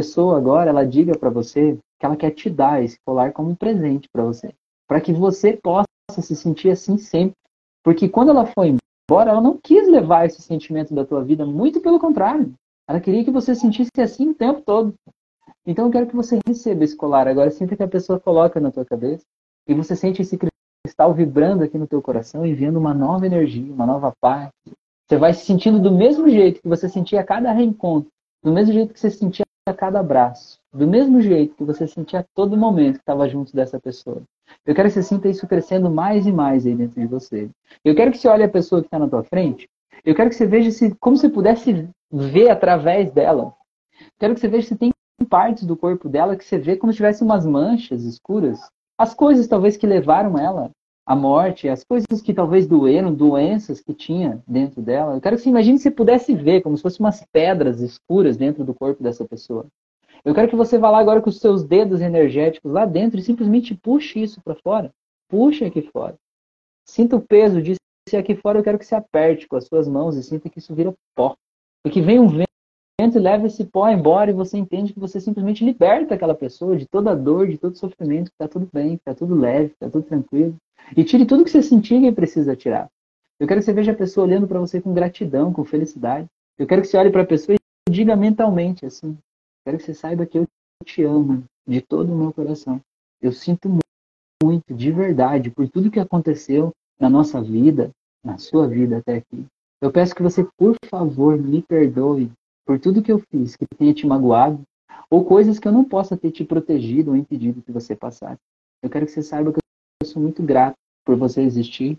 pessoa agora ela diga para você que ela quer te dar esse colar como um presente para você, para que você possa se sentir assim sempre. Porque quando ela foi embora, ela não quis levar esse sentimento da tua vida, muito pelo contrário. Ela queria que você sentisse assim o tempo todo. Então eu quero que você receba esse colar agora, sinta que a pessoa coloca na tua cabeça e você sente esse cristal vibrando aqui no teu coração, enviando uma nova energia, uma nova paz. Você vai se sentindo do mesmo jeito que você sentia a cada reencontro, do mesmo jeito que você sentia a cada abraço, do mesmo jeito que você sentia a todo momento que estava junto dessa pessoa. Eu quero que você sinta isso crescendo mais e mais aí dentro de você. Eu quero que você olhe a pessoa que está na tua frente. Eu quero que você veja se, como se pudesse ver através dela. Quero que você veja se tem partes do corpo dela que você vê como se tivesse umas manchas escuras. As coisas talvez que levaram ela a morte, as coisas que talvez doeram, doenças que tinha dentro dela. Eu quero que você imagine se pudesse ver como se fossem umas pedras escuras dentro do corpo dessa pessoa. Eu quero que você vá lá agora com os seus dedos energéticos lá dentro e simplesmente puxe isso para fora. Puxe aqui fora. Sinta o peso disso e aqui fora eu quero que você aperte com as suas mãos e sinta que isso vira pó. E que vem um vento e leva esse pó embora e você entende que você simplesmente liberta aquela pessoa de toda a dor, de todo sofrimento, que está tudo bem, que está tudo leve, que está tudo tranquilo. E tire tudo que você sentir que precisa tirar. Eu quero que você veja a pessoa olhando para você com gratidão, com felicidade. Eu quero que você olhe para a pessoa e diga mentalmente assim: Quero que você saiba que eu te amo de todo o meu coração. Eu sinto muito, de verdade, por tudo que aconteceu na nossa vida, na sua vida até aqui. Eu peço que você, por favor, me perdoe por tudo que eu fiz que tenha te magoado, ou coisas que eu não possa ter te protegido ou impedido que você passasse. Eu quero que você saiba que sou muito grato por você existir,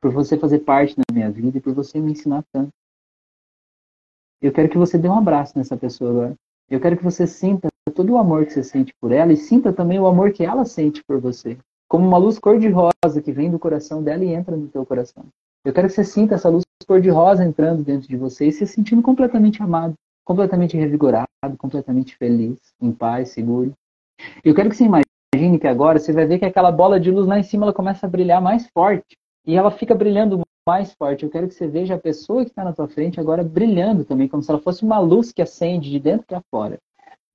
por você fazer parte da minha vida e por você me ensinar tanto. Eu quero que você dê um abraço nessa pessoa agora. Eu quero que você sinta todo o amor que você sente por ela e sinta também o amor que ela sente por você. Como uma luz cor-de-rosa que vem do coração dela e entra no teu coração. Eu quero que você sinta essa luz cor-de-rosa entrando dentro de você e se sentindo completamente amado, completamente revigorado, completamente feliz, em paz, seguro. Eu quero que você imagine que agora você vai ver que aquela bola de luz lá em cima ela começa a brilhar mais forte. E ela fica brilhando mais forte. Eu quero que você veja a pessoa que está na tua frente agora brilhando também, como se ela fosse uma luz que acende de dentro para fora.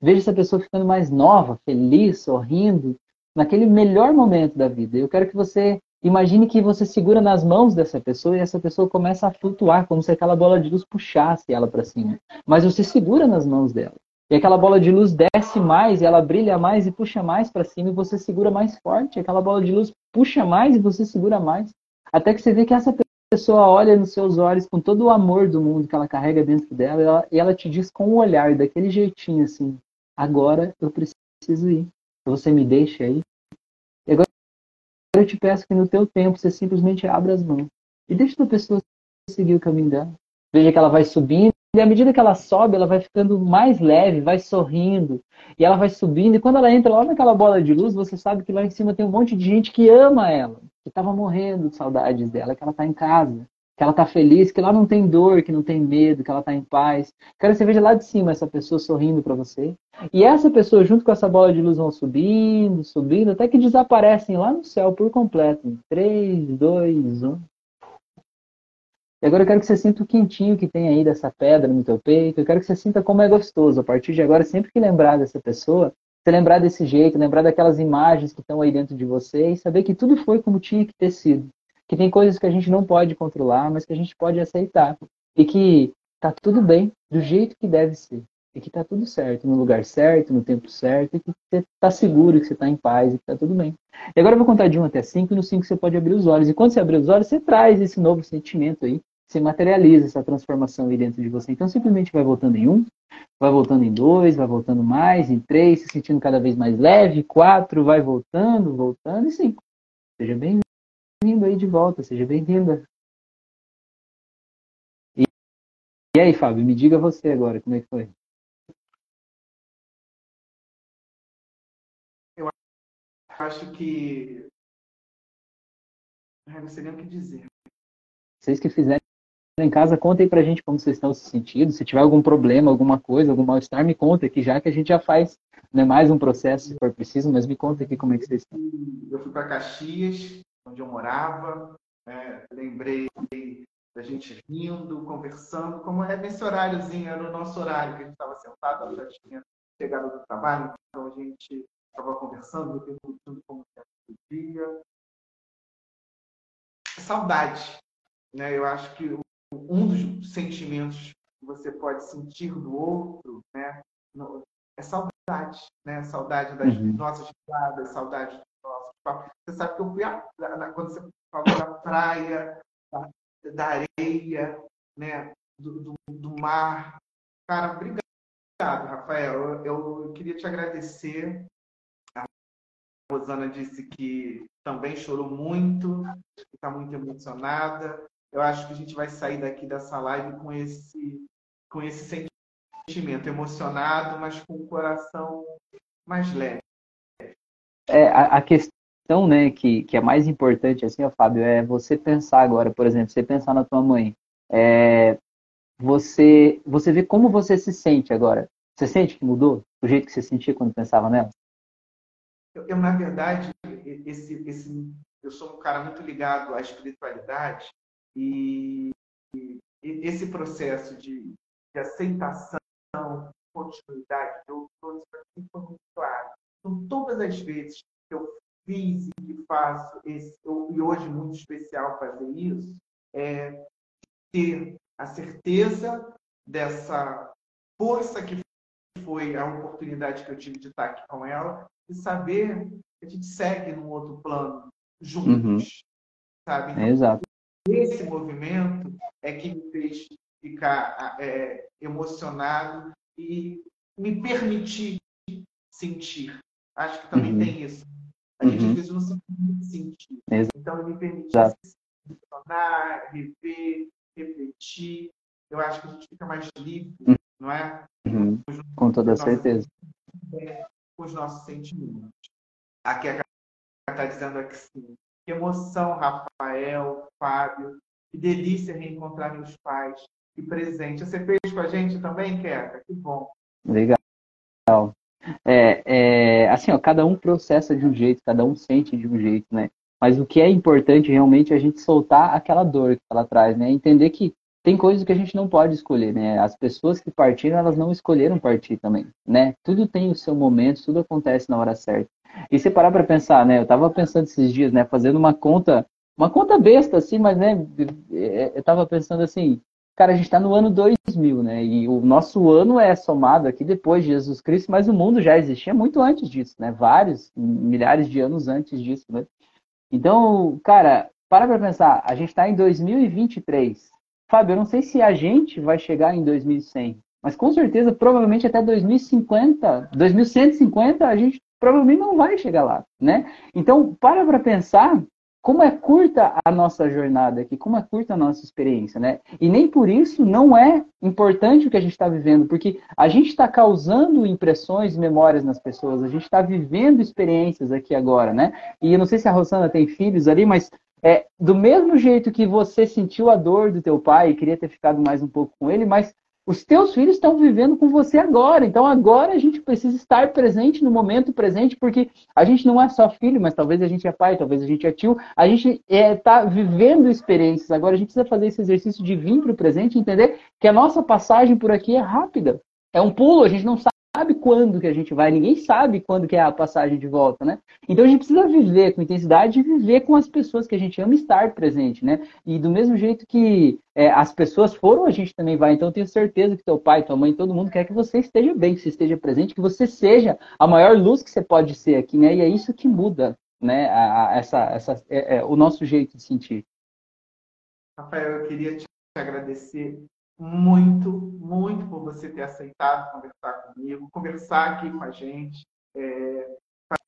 Veja essa pessoa ficando mais nova, feliz, sorrindo, naquele melhor momento da vida. Eu quero que você imagine que você segura nas mãos dessa pessoa e essa pessoa começa a flutuar, como se aquela bola de luz puxasse ela para cima. Mas você segura nas mãos dela. E aquela bola de luz desce mais, ela brilha mais e puxa mais para cima, e você segura mais forte. Aquela bola de luz puxa mais e você segura mais. Até que você vê que essa pessoa olha nos seus olhos com todo o amor do mundo que ela carrega dentro dela e ela, e ela te diz com o um olhar, daquele jeitinho assim: agora eu preciso ir. Você me deixa aí. E agora eu te peço que no teu tempo você simplesmente abra as mãos e deixa a pessoa seguir o caminho dela. Veja que ela vai subindo e à medida que ela sobe, ela vai ficando mais leve, vai sorrindo. E ela vai subindo. E quando ela entra lá naquela bola de luz, você sabe que lá em cima tem um monte de gente que ama ela que estava morrendo de saudades dela, que ela está em casa, que ela está feliz, que lá não tem dor, que não tem medo, que ela está em paz. Que você veja lá de cima essa pessoa sorrindo para você. E essa pessoa, junto com essa bola de luz, vão subindo, subindo, até que desaparecem lá no céu por completo. 3, 2, 1. E agora eu quero que você sinta o quentinho que tem aí dessa pedra no teu peito. Eu quero que você sinta como é gostoso. A partir de agora, sempre que lembrar dessa pessoa, você lembrar desse jeito, lembrar daquelas imagens que estão aí dentro de você e saber que tudo foi como tinha que ter sido. Que tem coisas que a gente não pode controlar, mas que a gente pode aceitar. E que tá tudo bem do jeito que deve ser. E que tá tudo certo, no lugar certo, no tempo certo, e que você tá seguro, que você tá em paz e que tá tudo bem. E agora eu vou contar de 1 até 5, e no 5 você pode abrir os olhos. E quando você abrir os olhos, você traz esse novo sentimento aí, você materializa essa transformação aí dentro de você. Então simplesmente vai voltando em um, vai voltando em dois, vai voltando mais, em três, se sentindo cada vez mais leve, quatro, vai voltando, voltando, e cinco. Seja bem-vindo aí de volta, seja bem-vinda. E, e aí, Fábio, me diga você agora, como é que foi? Eu acho que. Eu não sei nem o que dizer. Vocês que fizeram em casa, conta aí pra gente como vocês estão se sentindo. Se tiver algum problema, alguma coisa, algum mal-estar, me conta aqui, já que a gente já faz né, mais um processo, se for preciso, mas me conta aqui como é que vocês estão. Eu fui para Caxias, onde eu morava, é, lembrei da gente rindo, conversando, como é nesse horáriozinho, era o nosso horário que a gente estava sentado, já tinha chegado do trabalho, então a gente estava conversando, perguntando como era o dia. Saudade, né? Eu acho que um dos sentimentos que você pode sentir do outro, né, é saudade, né? Saudade das uhum. nossas piadas, saudade dos nossos papos. Você sabe que eu fui quando você falou da praia, da, da areia, né, do, do, do, mar. Cara, obrigado, Rafael. Eu, eu queria te agradecer. A Rosana disse que também chorou muito, está muito emocionada eu acho que a gente vai sair daqui dessa live com esse, com esse sentimento emocionado, mas com o coração mais leve. É, a, a questão né, que, que é mais importante, assim, ó, Fábio, é você pensar agora, por exemplo, você pensar na tua mãe, é, você, você vê como você se sente agora. Você sente que mudou o jeito que você sentia quando pensava nela? Eu, eu na verdade, esse, esse, eu sou um cara muito ligado à espiritualidade e, e esse processo de, de aceitação, continuidade, eu trouxe para mim foi muito claro. Então, todas as vezes que eu fiz e que faço, esse, eu, e hoje muito especial fazer isso, é ter a certeza dessa força que foi a oportunidade que eu tive de estar aqui com ela e saber que a gente segue num outro plano juntos, uhum. sabe? Então, Exato. Esse movimento é que me fez ficar é, emocionado e me permitir sentir. Acho que também uhum. tem isso. A gente uhum. às vezes não se permite sentir. Exato. Então, me permite emocionar, rever, refletir. Eu acho que a gente fica mais livre, uhum. não é? Uhum. Com toda certeza. Com os nossos sentimentos. Aqui a está dizendo aqui sim. Que emoção, Rafael, Fábio. Que delícia reencontrar meus pais. Que presente. Você fez com a gente também, Queca? Que bom. Legal. É, é, assim, ó, cada um processa de um jeito, cada um sente de um jeito, né? Mas o que é importante realmente é a gente soltar aquela dor que ela traz, né? Entender que tem coisas que a gente não pode escolher, né? As pessoas que partiram, elas não escolheram partir também, né? Tudo tem o seu momento, tudo acontece na hora certa. E se parar para pensar, né? Eu tava pensando esses dias, né? Fazendo uma conta, uma conta besta, assim, mas, né? Eu tava pensando assim, cara, a gente está no ano 2000, né? E o nosso ano é somado aqui depois de Jesus Cristo, mas o mundo já existia muito antes disso, né? Vários, milhares de anos antes disso, né? Então, cara, para para pensar, a gente está em 2023. Fábio, eu não sei se a gente vai chegar em 2100, mas com certeza, provavelmente até 2050, 2150, a gente provavelmente não vai chegar lá, né? Então, para para pensar como é curta a nossa jornada aqui, como é curta a nossa experiência, né? E nem por isso não é importante o que a gente está vivendo, porque a gente está causando impressões, memórias nas pessoas, a gente está vivendo experiências aqui agora, né? E eu não sei se a Rosana tem filhos ali, mas é do mesmo jeito que você sentiu a dor do teu pai e queria ter ficado mais um pouco com ele, mas os teus filhos estão vivendo com você agora. Então agora a gente precisa estar presente no momento presente, porque a gente não é só filho, mas talvez a gente é pai, talvez a gente é tio. A gente está é, tá vivendo experiências. Agora a gente precisa fazer esse exercício de vir para o presente entender que a nossa passagem por aqui é rápida. É um pulo, a gente não sabe sabe quando que a gente vai, ninguém sabe quando que é a passagem de volta, né? Então a gente precisa viver com intensidade e viver com as pessoas que a gente ama estar presente, né? E do mesmo jeito que é, as pessoas foram, a gente também vai. Então tenho certeza que teu pai, tua mãe, todo mundo quer que você esteja bem, que você esteja presente, que você seja a maior luz que você pode ser aqui, né? E é isso que muda, né? A, a, essa, essa, é, é, o nosso jeito de sentir. Rafael, eu queria te agradecer muito, muito por você ter aceitado conversar comigo, conversar aqui com a gente, é,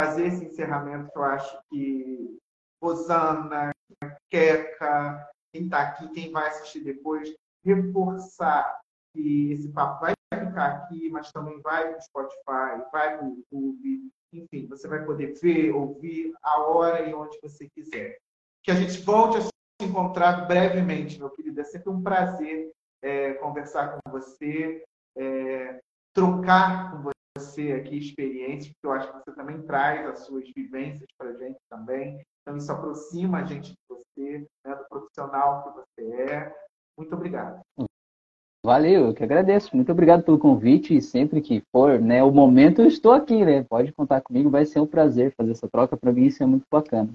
fazer esse encerramento que eu acho que Rosana, Queca, quem está aqui, quem vai assistir depois, reforçar que esse papo vai ficar aqui, mas também vai para o Spotify, vai para o YouTube, enfim, você vai poder ver, ouvir a hora e onde você quiser. Que a gente volte a se encontrar brevemente, meu querido. É sempre um prazer é, conversar com você, é, trocar com você aqui experiências, porque eu acho que você também traz as suas vivências para a gente também. Então, isso aproxima a gente de você, né, do profissional que você é. Muito obrigado. Valeu, eu que agradeço. Muito obrigado pelo convite e sempre que for, né, o momento eu estou aqui, né? Pode contar comigo, vai ser um prazer fazer essa troca para mim, isso é muito bacana.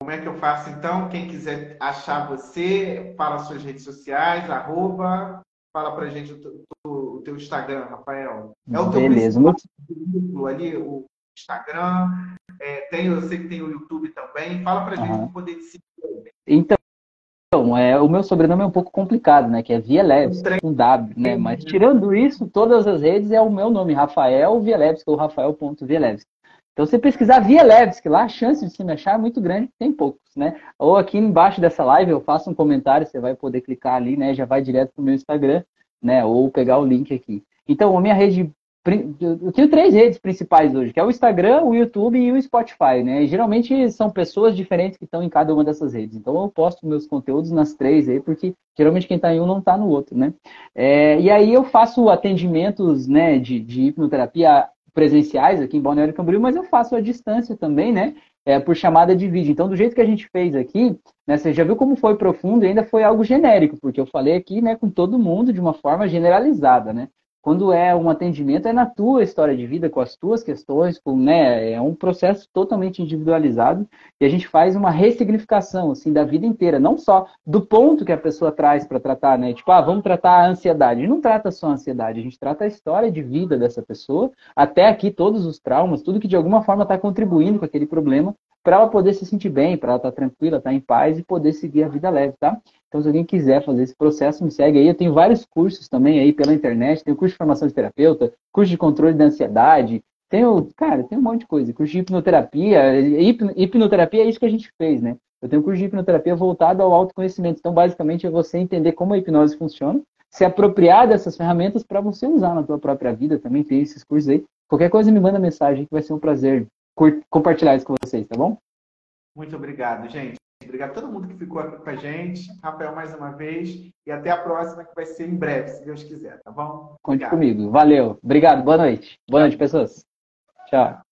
Como é que eu faço então? Quem quiser achar você, fala suas redes sociais, arroba, fala pra gente o, o, o teu Instagram, Rafael. É o teu Beleza. Ali, o Instagram. É, tem, eu sei que tem o YouTube também. Fala pra gente uhum. poder seguir. Então, então, é, o meu sobrenome é um pouco complicado, né? Que é Vieleves, com W, né? Mas tirando isso, todas as redes é o meu nome, Rafael Vieleves, que é o Rafael.vieleves. Então, você pesquisar Via Levski lá, a chance de você me achar é muito grande, tem poucos, né? Ou aqui embaixo dessa live eu faço um comentário, você vai poder clicar ali, né? Já vai direto para o meu Instagram, né? Ou pegar o link aqui. Então, a minha rede eu tenho três redes principais hoje, que é o Instagram, o YouTube e o Spotify, né? E geralmente são pessoas diferentes que estão em cada uma dessas redes. Então eu posto meus conteúdos nas três aí, porque geralmente quem está em um não está no outro, né? É, e aí eu faço atendimentos né, de, de hipnoterapia presenciais aqui em Balneário Camboriú, mas eu faço à distância também, né? É, por chamada de vídeo. Então, do jeito que a gente fez aqui, né, você já viu como foi profundo e ainda foi algo genérico, porque eu falei aqui né, com todo mundo de uma forma generalizada, né? Quando é um atendimento, é na tua história de vida, com as tuas questões, com, né, é um processo totalmente individualizado e a gente faz uma ressignificação assim, da vida inteira, não só do ponto que a pessoa traz para tratar, né? Tipo, ah, vamos tratar a ansiedade. Não trata só a ansiedade, a gente trata a história de vida dessa pessoa, até aqui todos os traumas, tudo que de alguma forma está contribuindo com aquele problema, para ela poder se sentir bem, para ela estar tá tranquila, estar tá em paz e poder seguir a vida leve, tá? Então, se alguém quiser fazer esse processo, me segue aí. Eu tenho vários cursos também aí pela internet. Tenho curso de formação de terapeuta, curso de controle da ansiedade. Tenho, cara, tem um monte de coisa. Curso de hipnoterapia. Hipnoterapia é isso que a gente fez, né? Eu tenho um curso de hipnoterapia voltado ao autoconhecimento. Então, basicamente, é você entender como a hipnose funciona, se apropriar dessas ferramentas para você usar na tua própria vida. Também tem esses cursos aí. Qualquer coisa, me manda mensagem que vai ser um prazer compartilhar isso com vocês, tá bom? Muito obrigado, gente. Obrigado a todo mundo que ficou aqui com a gente. Rafael, mais uma vez. E até a próxima, que vai ser em breve, se Deus quiser, tá bom? Conte Obrigado. comigo. Valeu. Obrigado. Boa noite. Boa noite, pessoas. Tchau.